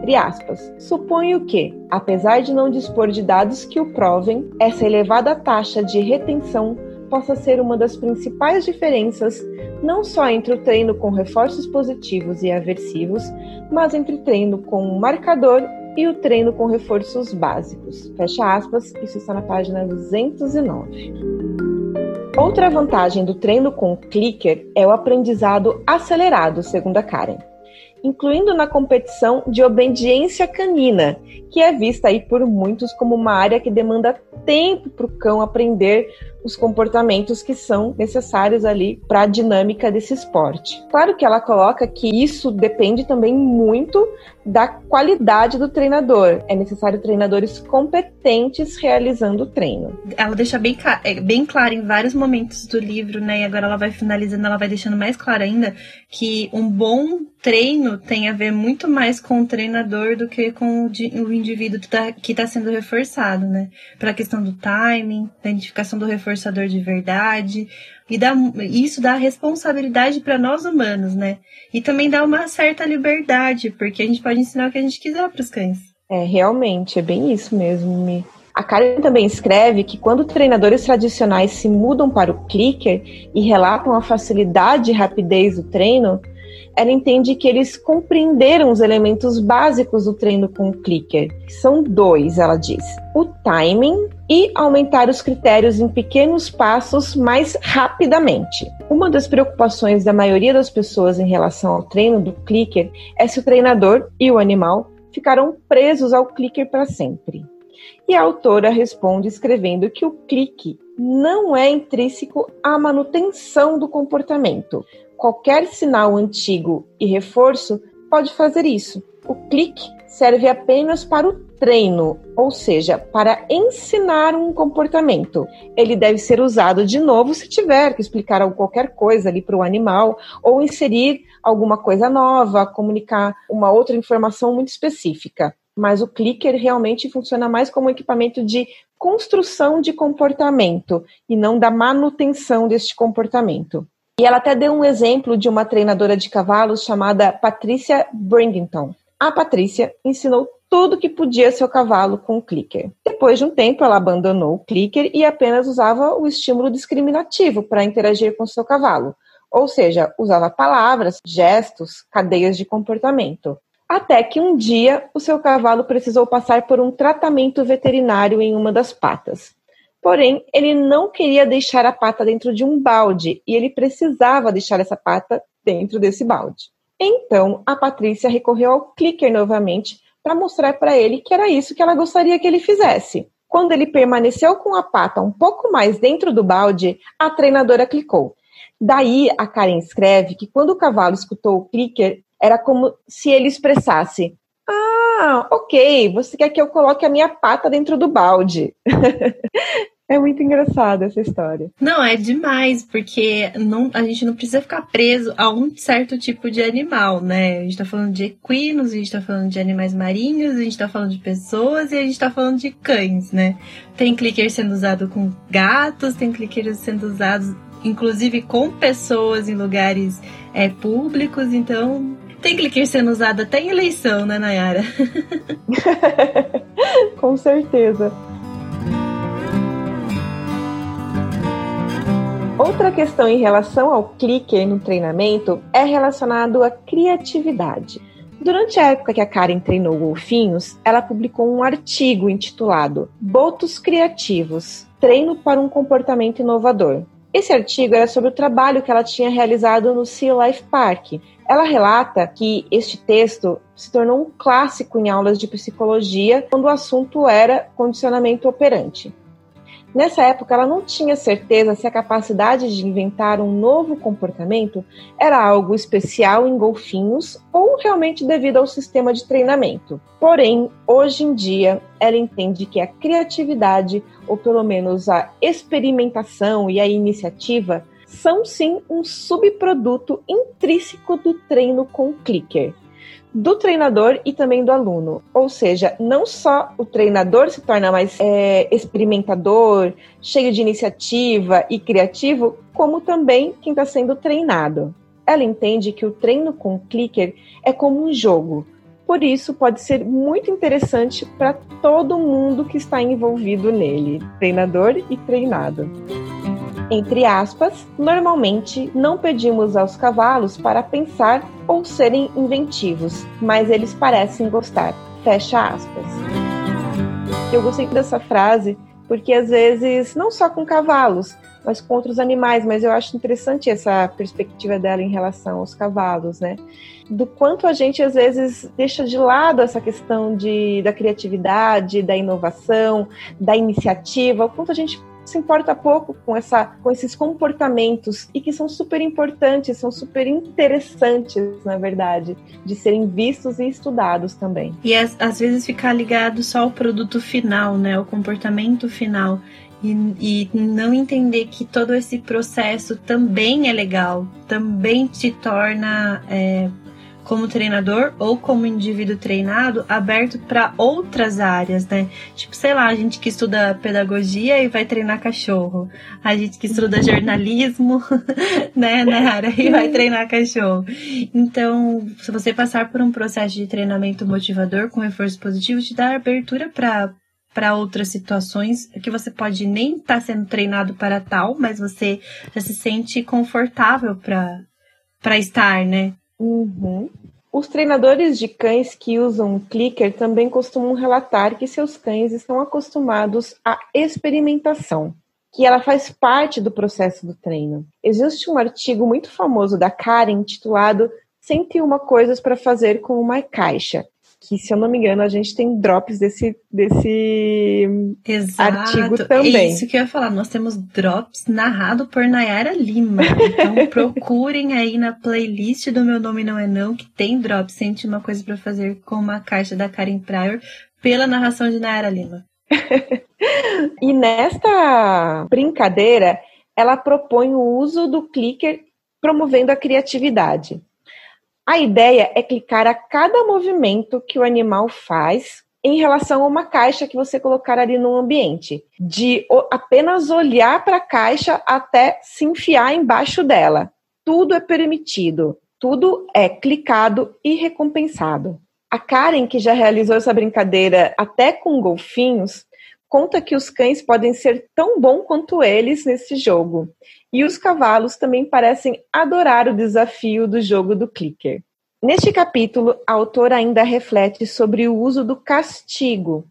entre aspas. Suponho que, apesar de não dispor de dados que o provem, essa elevada taxa de retenção possa ser uma das principais diferenças não só entre o treino com reforços positivos e aversivos, mas entre treino com marcador e o treino com reforços básicos. Fecha aspas, isso está na página 209. Outra vantagem do treino com clicker é o aprendizado acelerado, segundo a Karen incluindo na competição de obediência canina, que é vista aí por muitos como uma área que demanda tempo para o cão aprender os comportamentos que são necessários ali para a dinâmica desse esporte. Claro que ela coloca que isso depende também muito da qualidade do treinador. É necessário treinadores competentes realizando o treino. Ela deixa bem, é, bem claro em vários momentos do livro, né? E agora ela vai finalizando, ela vai deixando mais claro ainda que um bom treino tem a ver muito mais com o treinador do que com o indivíduo que está tá sendo reforçado, né? Pela questão do timing, da identificação do reforçador de verdade. E dá, isso dá responsabilidade para nós humanos, né? E também dá uma certa liberdade, porque a gente pode ensinar o que a gente quiser para os cães. É, realmente, é bem isso mesmo, Mi. A Karen também escreve que quando treinadores tradicionais se mudam para o clicker e relatam a facilidade e rapidez do treino, ela entende que eles compreenderam os elementos básicos do treino com o clicker. São dois, ela diz: o timing e aumentar os critérios em pequenos passos mais rapidamente. Uma das preocupações da maioria das pessoas em relação ao treino do clicker é se o treinador e o animal ficarão presos ao clicker para sempre. E a autora responde escrevendo que o clique não é intrínseco à manutenção do comportamento, Qualquer sinal antigo e reforço pode fazer isso. O clique serve apenas para o treino, ou seja, para ensinar um comportamento. Ele deve ser usado de novo se tiver que explicar qualquer coisa ali para o animal ou inserir alguma coisa nova, comunicar uma outra informação muito específica. Mas o clicker realmente funciona mais como um equipamento de construção de comportamento e não da manutenção deste comportamento. E ela até deu um exemplo de uma treinadora de cavalos chamada Patricia Bringington. A Patrícia ensinou tudo que podia seu cavalo com o clicker. Depois de um tempo, ela abandonou o clicker e apenas usava o estímulo discriminativo para interagir com seu cavalo. Ou seja, usava palavras, gestos, cadeias de comportamento. Até que um dia o seu cavalo precisou passar por um tratamento veterinário em uma das patas. Porém, ele não queria deixar a pata dentro de um balde e ele precisava deixar essa pata dentro desse balde. Então, a Patrícia recorreu ao clicker novamente para mostrar para ele que era isso que ela gostaria que ele fizesse. Quando ele permaneceu com a pata um pouco mais dentro do balde, a treinadora clicou. Daí, a Karen escreve que quando o cavalo escutou o clicker, era como se ele expressasse: Ah, ok, você quer que eu coloque a minha pata dentro do balde. É muito engraçada essa história. Não, é demais, porque não, a gente não precisa ficar preso a um certo tipo de animal, né? A gente tá falando de equinos, a gente tá falando de animais marinhos, a gente tá falando de pessoas e a gente tá falando de cães, né? Tem clicker sendo usado com gatos, tem clicker sendo usados inclusive com pessoas em lugares é, públicos, então tem clicker sendo usado até em eleição, né, Nayara? com certeza. Outra questão em relação ao clicker no treinamento é relacionado à criatividade. Durante a época que a Karen treinou golfinhos, ela publicou um artigo intitulado Botos Criativos Treino para um Comportamento Inovador. Esse artigo era sobre o trabalho que ela tinha realizado no Sea Life Park. Ela relata que este texto se tornou um clássico em aulas de psicologia quando o assunto era condicionamento operante. Nessa época, ela não tinha certeza se a capacidade de inventar um novo comportamento era algo especial em golfinhos ou realmente devido ao sistema de treinamento. Porém, hoje em dia, ela entende que a criatividade, ou pelo menos a experimentação e a iniciativa, são sim um subproduto intrínseco do treino com clicker do treinador e também do aluno. Ou seja, não só o treinador se torna mais é, experimentador, cheio de iniciativa e criativo, como também quem está sendo treinado. Ela entende que o treino com clicker é como um jogo. Por isso, pode ser muito interessante para todo mundo que está envolvido nele, treinador e treinado entre aspas, normalmente não pedimos aos cavalos para pensar ou serem inventivos, mas eles parecem gostar. Fecha aspas. Eu gostei dessa frase porque às vezes, não só com cavalos, mas com outros animais, mas eu acho interessante essa perspectiva dela em relação aos cavalos, né? Do quanto a gente às vezes deixa de lado essa questão de, da criatividade, da inovação, da iniciativa, o quanto a gente se importa pouco com, essa, com esses comportamentos e que são super importantes, são super interessantes, na verdade, de serem vistos e estudados também. E às vezes ficar ligado só ao produto final, né? O comportamento final. E, e, não entender que todo esse processo também é legal, também te torna é, como treinador ou como indivíduo treinado aberto para outras áreas, né? Tipo, sei lá, a gente que estuda pedagogia e vai treinar cachorro, a gente que estuda jornalismo, né, na área e vai treinar cachorro. Então, se você passar por um processo de treinamento motivador com reforço positivo, te dá abertura para para outras situações que você pode nem estar tá sendo treinado para tal, mas você já se sente confortável para para estar, né? Uhum. Os treinadores de cães que usam clicker também costumam relatar que seus cães estão acostumados à experimentação, que ela faz parte do processo do treino. Existe um artigo muito famoso da Karen intitulado 101 coisas para fazer com uma caixa, que, se eu não me engano, a gente tem drops desse, desse Exato. artigo também. É isso que eu ia falar. Nós temos drops narrado por Nayara Lima. Então procurem aí na playlist do Meu Nome Não É Não, que tem drops. Sente uma coisa para fazer com uma caixa da Karen Pryor pela narração de Nayara Lima. e nesta brincadeira, ela propõe o uso do clicker promovendo a criatividade. A ideia é clicar a cada movimento que o animal faz em relação a uma caixa que você colocar ali no ambiente, de apenas olhar para a caixa até se enfiar embaixo dela. Tudo é permitido, tudo é clicado e recompensado. A Karen, que já realizou essa brincadeira até com golfinhos, conta que os cães podem ser tão bom quanto eles nesse jogo. E os cavalos também parecem adorar o desafio do jogo do clicker. Neste capítulo, a autora ainda reflete sobre o uso do castigo.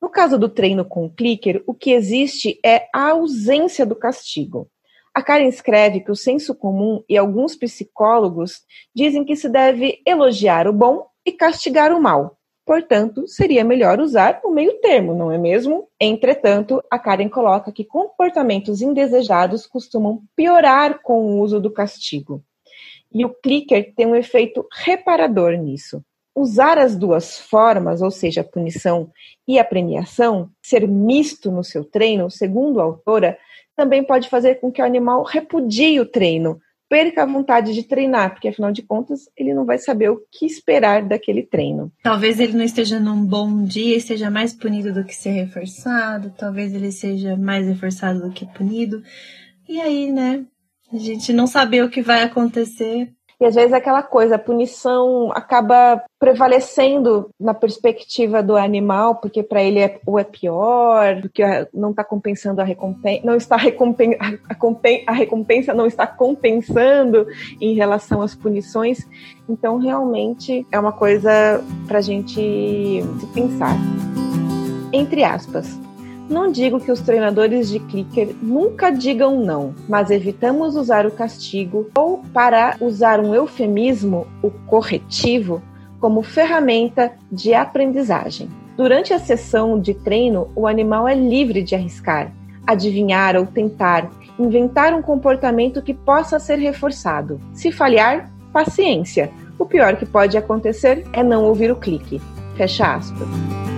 No caso do treino com clicker, o que existe é a ausência do castigo. A Karen escreve que o senso comum e alguns psicólogos dizem que se deve elogiar o bom e castigar o mal. Portanto, seria melhor usar o meio termo, não é mesmo? Entretanto, a Karen coloca que comportamentos indesejados costumam piorar com o uso do castigo. E o clicker tem um efeito reparador nisso. Usar as duas formas, ou seja, a punição e a premiação, ser misto no seu treino, segundo a autora, também pode fazer com que o animal repudie o treino, perca a vontade de treinar, porque afinal de contas ele não vai saber o que esperar daquele treino. Talvez ele não esteja num bom dia e seja mais punido do que ser reforçado, talvez ele seja mais reforçado do que punido. E aí, né? A gente não saber o que vai acontecer e às vezes aquela coisa, a punição acaba prevalecendo na perspectiva do animal, porque para ele é, ou é pior, porque não está compensando a recompensa, não está recompen a, a recompensa não está compensando em relação às punições. Então, realmente é uma coisa para a gente se pensar. Entre aspas, não digo que os treinadores de clicker nunca digam não, mas evitamos usar o castigo ou, para usar um eufemismo, o corretivo, como ferramenta de aprendizagem. Durante a sessão de treino, o animal é livre de arriscar. adivinhar ou tentar, inventar um comportamento que possa ser reforçado. Se falhar, paciência. O pior que pode acontecer é não ouvir o clique. Fecha aspas.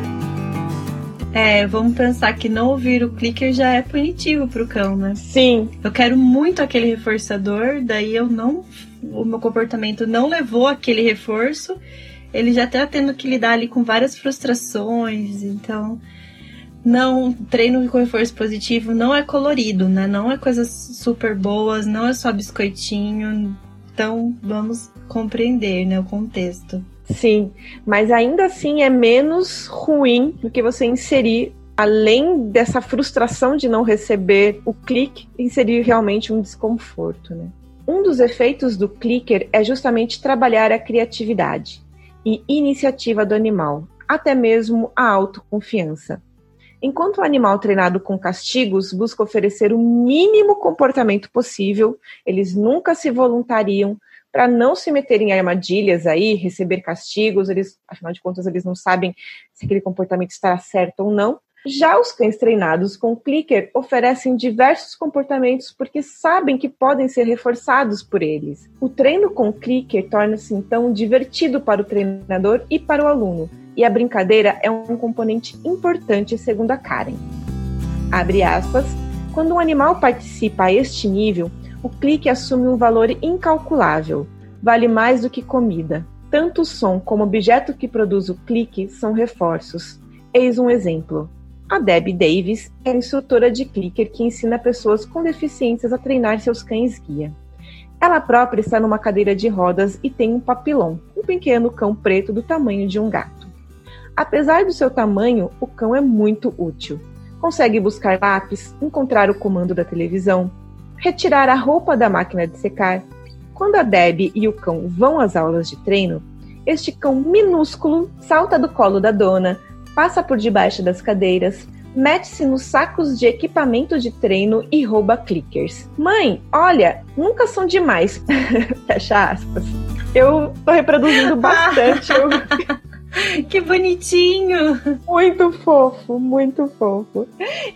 É, vamos pensar que não ouvir o clicker já é punitivo pro cão, né? Sim. Eu quero muito aquele reforçador, daí eu não. O meu comportamento não levou aquele reforço. Ele já tá tendo que lidar ali com várias frustrações, então. Não, treino com reforço positivo não é colorido, né? Não é coisas super boas, não é só biscoitinho. Então, vamos compreender, né, o contexto. Sim, mas ainda assim é menos ruim do que você inserir, além dessa frustração de não receber o clique, inserir realmente um desconforto, né? Um dos efeitos do clicker é justamente trabalhar a criatividade e iniciativa do animal, até mesmo a autoconfiança. Enquanto o animal treinado com castigos busca oferecer o mínimo comportamento possível, eles nunca se voluntariam para não se meterem em armadilhas aí, receber castigos, eles, afinal de contas, eles não sabem se aquele comportamento estará certo ou não. Já os cães treinados com clicker oferecem diversos comportamentos porque sabem que podem ser reforçados por eles. O treino com clicker torna-se então divertido para o treinador e para o aluno, e a brincadeira é um componente importante segundo a Karen. Abre aspas. Quando um animal participa a este nível, o clique assume um valor incalculável, vale mais do que comida. Tanto o som como o objeto que produz o clique são reforços. Eis um exemplo. A Debbie Davis é instrutora de clicker que ensina pessoas com deficiências a treinar seus cães guia. Ela própria está numa cadeira de rodas e tem um papilão, um pequeno cão preto do tamanho de um gato. Apesar do seu tamanho, o cão é muito útil. Consegue buscar lápis, encontrar o comando da televisão, retirar a roupa da máquina de secar. Quando a Deb e o cão vão às aulas de treino, este cão minúsculo salta do colo da dona, passa por debaixo das cadeiras, mete-se nos sacos de equipamento de treino e rouba clickers. Mãe, olha, nunca são demais. Fecha aspas. Eu tô reproduzindo bastante. Que bonitinho! Muito fofo, muito fofo.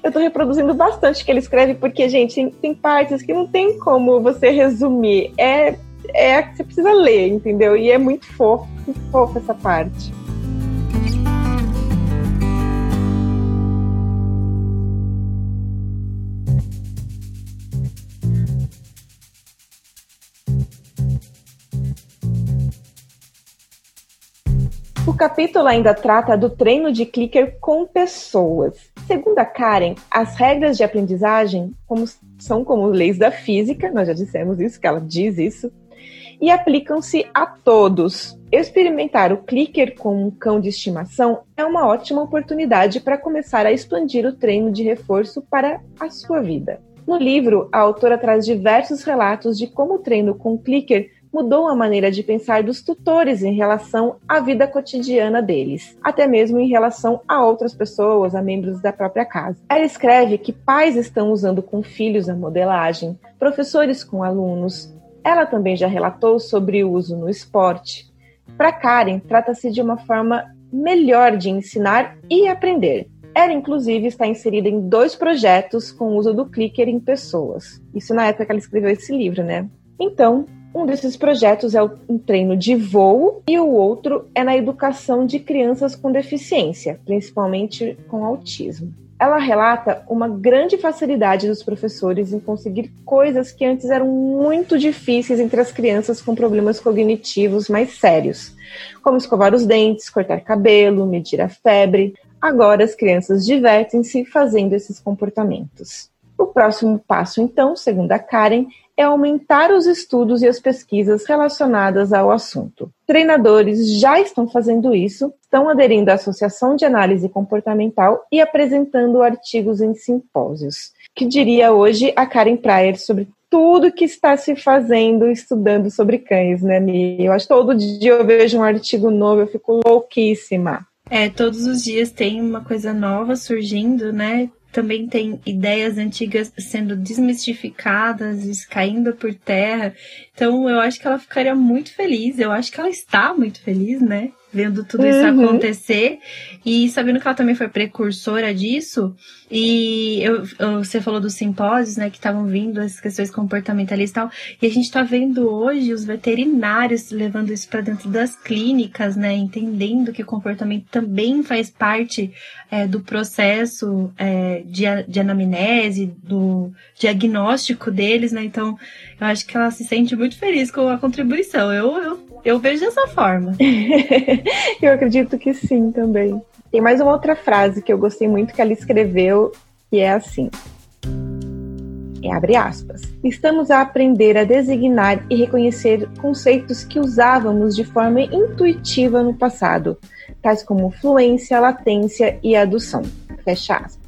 Eu tô reproduzindo bastante o que ele escreve, porque, gente, tem, partes que não tem como você resumir. É, é que você precisa ler, entendeu? E é muito fofo, muito fofo essa parte. Capítulo ainda trata do treino de clicker com pessoas. Segundo a Karen, as regras de aprendizagem como, são como leis da física, nós já dissemos isso, que ela diz isso, e aplicam-se a todos. Experimentar o clicker com um cão de estimação é uma ótima oportunidade para começar a expandir o treino de reforço para a sua vida. No livro, a autora traz diversos relatos de como o treino com clicker mudou a maneira de pensar dos tutores em relação à vida cotidiana deles, até mesmo em relação a outras pessoas, a membros da própria casa. Ela escreve que pais estão usando com filhos a modelagem, professores com alunos. Ela também já relatou sobre o uso no esporte. Para Karen, trata-se de uma forma melhor de ensinar e aprender. Ela, inclusive, está inserida em dois projetos com o uso do clicker em pessoas. Isso na época que ela escreveu esse livro, né? Então, um desses projetos é um treino de voo e o outro é na educação de crianças com deficiência, principalmente com autismo. Ela relata uma grande facilidade dos professores em conseguir coisas que antes eram muito difíceis entre as crianças com problemas cognitivos mais sérios, como escovar os dentes, cortar cabelo, medir a febre. Agora as crianças divertem-se fazendo esses comportamentos. O próximo passo, então, segundo a Karen, é aumentar os estudos e as pesquisas relacionadas ao assunto. Treinadores já estão fazendo isso, estão aderindo à Associação de Análise Comportamental e apresentando artigos em simpósios. Que diria hoje a Karen Pryor sobre tudo que está se fazendo estudando sobre cães, né, Mi? Eu acho que todo dia eu vejo um artigo novo, eu fico louquíssima. É, todos os dias tem uma coisa nova surgindo, né? Também tem ideias antigas sendo desmistificadas, caindo por terra. Então eu acho que ela ficaria muito feliz. Eu acho que ela está muito feliz, né? Vendo tudo isso uhum. acontecer e sabendo que ela também foi precursora disso. E eu, eu, você falou dos simpósios, né, que estavam vindo, as questões comportamentalistas e tal. E a gente está vendo hoje os veterinários levando isso para dentro das clínicas, né, entendendo que o comportamento também faz parte é, do processo é, de, de anamnese, do diagnóstico deles, né. Então, eu acho que ela se sente muito feliz com a contribuição. Eu, eu eu vejo dessa forma. eu acredito que sim também. Tem mais uma outra frase que eu gostei muito que ela escreveu, que é assim. É, abre aspas. Estamos a aprender a designar e reconhecer conceitos que usávamos de forma intuitiva no passado, tais como fluência, latência e adução. Fecha aspas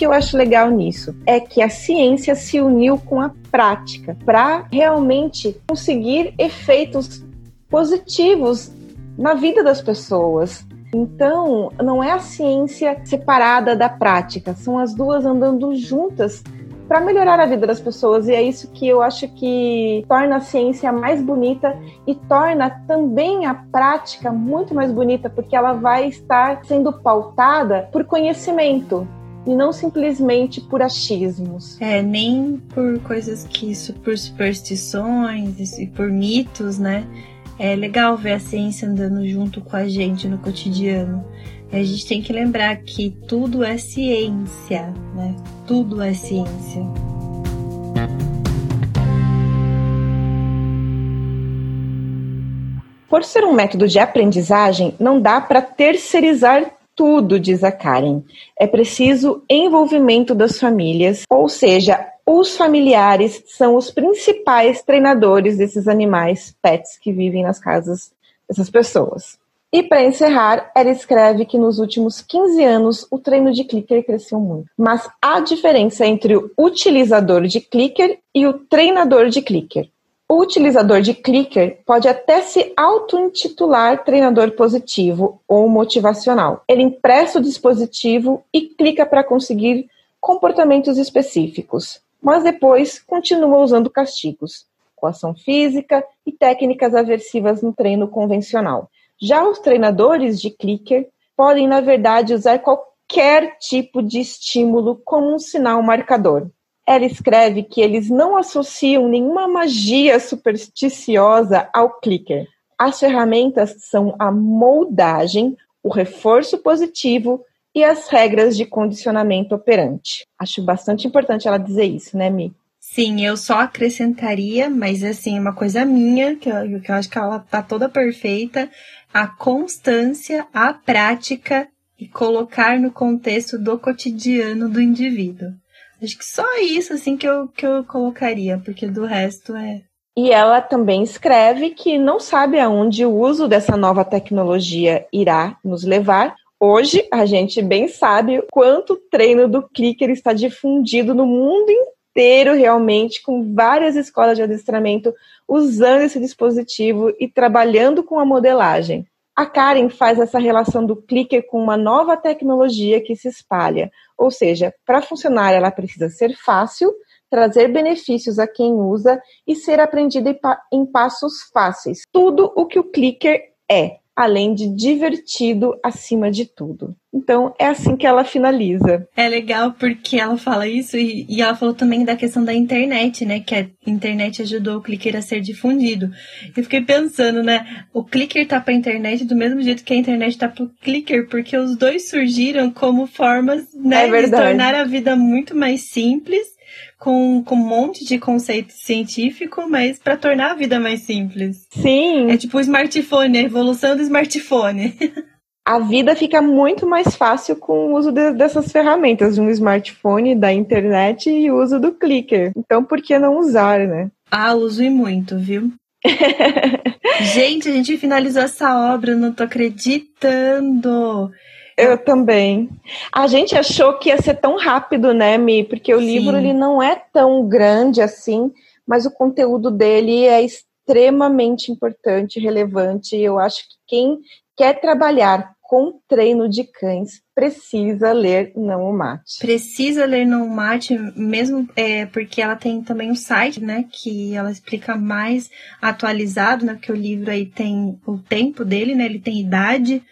que eu acho legal nisso é que a ciência se uniu com a prática para realmente conseguir efeitos positivos na vida das pessoas. Então, não é a ciência separada da prática, são as duas andando juntas para melhorar a vida das pessoas. E é isso que eu acho que torna a ciência mais bonita e torna também a prática muito mais bonita, porque ela vai estar sendo pautada por conhecimento e não simplesmente por achismos. É, nem por coisas que por superstições e por mitos, né? É legal ver a ciência andando junto com a gente no cotidiano. E a gente tem que lembrar que tudo é ciência, né? Tudo é ciência. Por ser um método de aprendizagem, não dá para terceirizar tudo, diz a Karen. É preciso envolvimento das famílias, ou seja, os familiares são os principais treinadores desses animais, pets, que vivem nas casas dessas pessoas. E para encerrar, ela escreve que nos últimos 15 anos o treino de clicker cresceu muito. Mas há diferença entre o utilizador de clicker e o treinador de clicker. O utilizador de clicker pode até se auto-intitular treinador positivo ou motivacional. Ele empresta o dispositivo e clica para conseguir comportamentos específicos, mas depois continua usando castigos, coação física e técnicas aversivas no treino convencional. Já os treinadores de clicker podem, na verdade, usar qualquer tipo de estímulo como um sinal marcador ela escreve que eles não associam nenhuma magia supersticiosa ao clicker. As ferramentas são a moldagem, o reforço positivo e as regras de condicionamento operante. Acho bastante importante ela dizer isso, né, Mi? Sim, eu só acrescentaria, mas assim, uma coisa minha, que eu, que eu acho que ela tá toda perfeita, a constância, a prática e colocar no contexto do cotidiano do indivíduo. Acho que só isso, assim, que eu, que eu colocaria, porque do resto é. E ela também escreve que não sabe aonde o uso dessa nova tecnologia irá nos levar. Hoje, a gente bem sabe quanto o treino do clicker está difundido no mundo inteiro, realmente, com várias escolas de adestramento usando esse dispositivo e trabalhando com a modelagem. A Karen faz essa relação do clicker com uma nova tecnologia que se espalha. Ou seja, para funcionar, ela precisa ser fácil, trazer benefícios a quem usa e ser aprendida em passos fáceis. Tudo o que o clicker é além de divertido acima de tudo. Então é assim que ela finaliza. É legal porque ela fala isso e, e, ela falou também da questão da internet, né? Que a internet ajudou o clicker a ser difundido. Eu fiquei pensando, né? O clicker tá pra internet do mesmo jeito que a internet tá pro clicker, porque os dois surgiram como formas né, é de tornar a vida muito mais simples com, com um monte de conceito científico, mas para tornar a vida mais simples. Sim. É tipo o smartphone, a evolução do smartphone. a vida fica muito mais fácil com o uso de, dessas ferramentas, de um smartphone, da internet e o uso do clicker. Então, por que não usar, né? Ah, uso e muito, viu? gente, a gente finalizou essa obra, não tô acreditando. Eu também. A gente achou que ia ser tão rápido, né, Mi? Porque o Sim. livro ele não é tão grande assim, mas o conteúdo dele é extremamente importante, relevante. Eu acho que quem quer trabalhar com treino de cães precisa ler Não o Mate. Precisa ler Não o Mate, mesmo é, porque ela tem também um site, né, que ela explica mais atualizado, né, porque o livro aí tem o tempo dele, né, ele tem idade,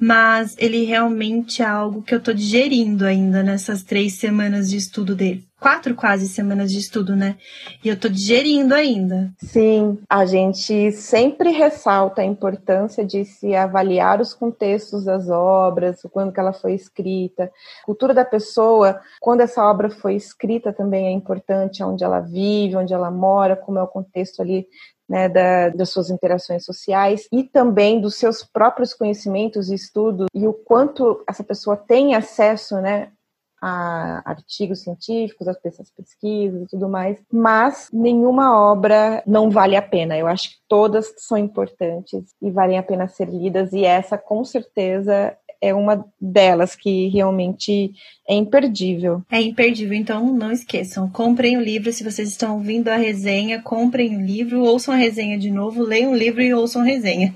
mas ele realmente é algo que eu tô digerindo ainda nessas três semanas de estudo dele. Quatro quase semanas de estudo, né? E eu tô digerindo ainda. Sim, a gente sempre ressalta a importância de se avaliar os contextos das obras, quando que ela foi escrita, cultura da pessoa, quando essa obra foi escrita também é importante, onde ela vive, onde ela mora, como é o contexto ali né, da, das suas interações sociais e também dos seus próprios conhecimentos e estudos e o quanto essa pessoa tem acesso, né, a artigos científicos, as pesquisas e tudo mais, mas nenhuma obra não vale a pena. Eu acho que todas são importantes e valem a pena ser lidas, e essa com certeza é uma delas que realmente é imperdível. É imperdível, então não esqueçam. Comprem o livro, se vocês estão ouvindo a resenha, comprem o livro, ouçam a resenha de novo, leiam o livro e ouçam a resenha.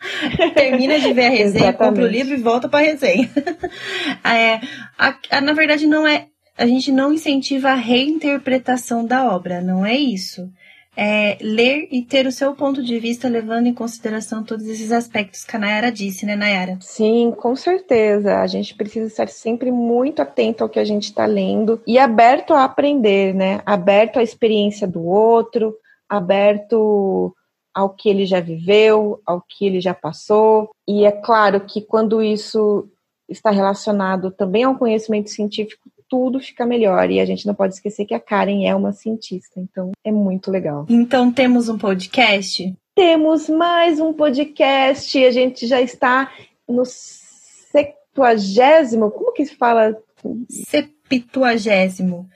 Termina de ver a resenha, compra o livro e volta para a resenha. é, a, a, na verdade, não é. A gente não incentiva a reinterpretação da obra, não é isso é, ler e ter o seu ponto de vista levando em consideração todos esses aspectos que a Nayara disse, né, Nayara? Sim, com certeza. A gente precisa estar sempre muito atento ao que a gente está lendo e aberto a aprender, né? Aberto à experiência do outro, aberto ao que ele já viveu, ao que ele já passou. E é claro que quando isso está relacionado também ao conhecimento científico, tudo fica melhor. E a gente não pode esquecer que a Karen é uma cientista, então é muito legal. Então temos um podcast? Temos mais um podcast. A gente já está no septuagésimo. Como que se fala? Septuagésimo.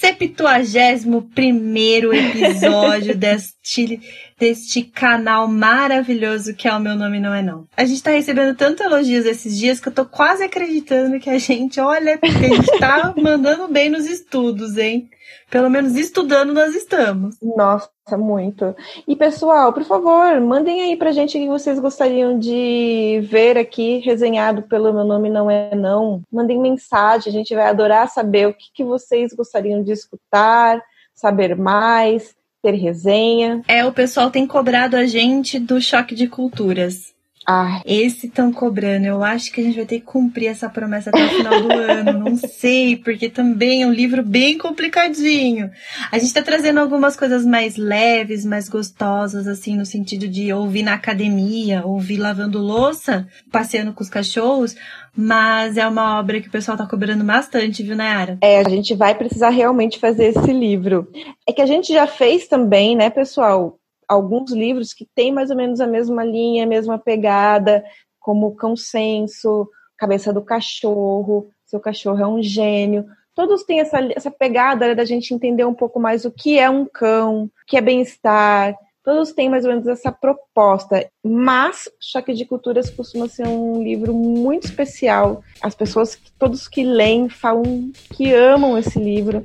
Septuagésimo primeiro episódio deste deste canal maravilhoso que é o Meu Nome Não É Não. A gente tá recebendo tanto elogios esses dias que eu tô quase acreditando que a gente, olha, a gente tá mandando bem nos estudos, hein? Pelo menos estudando nós estamos. Nossa, muito. E pessoal, por favor, mandem aí pra gente o que vocês gostariam de ver aqui resenhado pelo Meu Nome Não É Não. Mandem mensagem, a gente vai adorar saber o que, que vocês gostariam de escutar, saber mais ter resenha. É, o pessoal tem cobrado a gente do choque de culturas. Ai. Esse estão cobrando. Eu acho que a gente vai ter que cumprir essa promessa até o final do ano. Não sei, porque também é um livro bem complicadinho. A gente está trazendo algumas coisas mais leves, mais gostosas, assim, no sentido de ouvir na academia, ouvir lavando louça, passeando com os cachorros. Mas é uma obra que o pessoal tá cobrando bastante, viu, Nayara? É, a gente vai precisar realmente fazer esse livro. É que a gente já fez também, né, pessoal, alguns livros que têm mais ou menos a mesma linha, a mesma pegada, como Cão Senso, Cabeça do Cachorro, Seu Cachorro é um Gênio. Todos têm essa, essa pegada né, da gente entender um pouco mais o que é um cão, o que é bem-estar, Todos têm mais ou menos essa proposta, mas Choque de Culturas costuma ser um livro muito especial. As pessoas, todos que leem, falam que amam esse livro.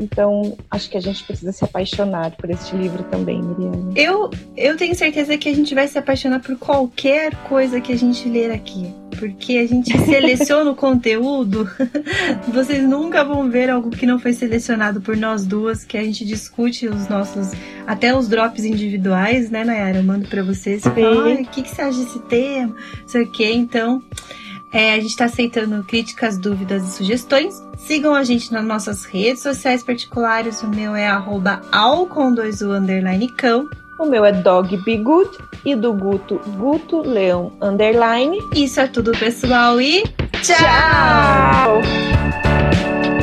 Então, acho que a gente precisa se apaixonar por este livro também, Miriam. Eu, eu tenho certeza que a gente vai se apaixonar por qualquer coisa que a gente ler aqui. Porque a gente seleciona o conteúdo, vocês nunca vão ver algo que não foi selecionado por nós duas, que a gente discute os nossos, até os drops individuais, né, Nayara? Eu mando pra vocês. o que, que você acha desse tema? Sei o que, então. É, a gente está aceitando críticas, dúvidas e sugestões. Sigam a gente nas nossas redes sociais particulares. O meu é arroba ao com dois u underline cão. O meu é Dog Be Good e do Guto Guto Leão Underline. Isso é tudo, pessoal, e tchau! tchau!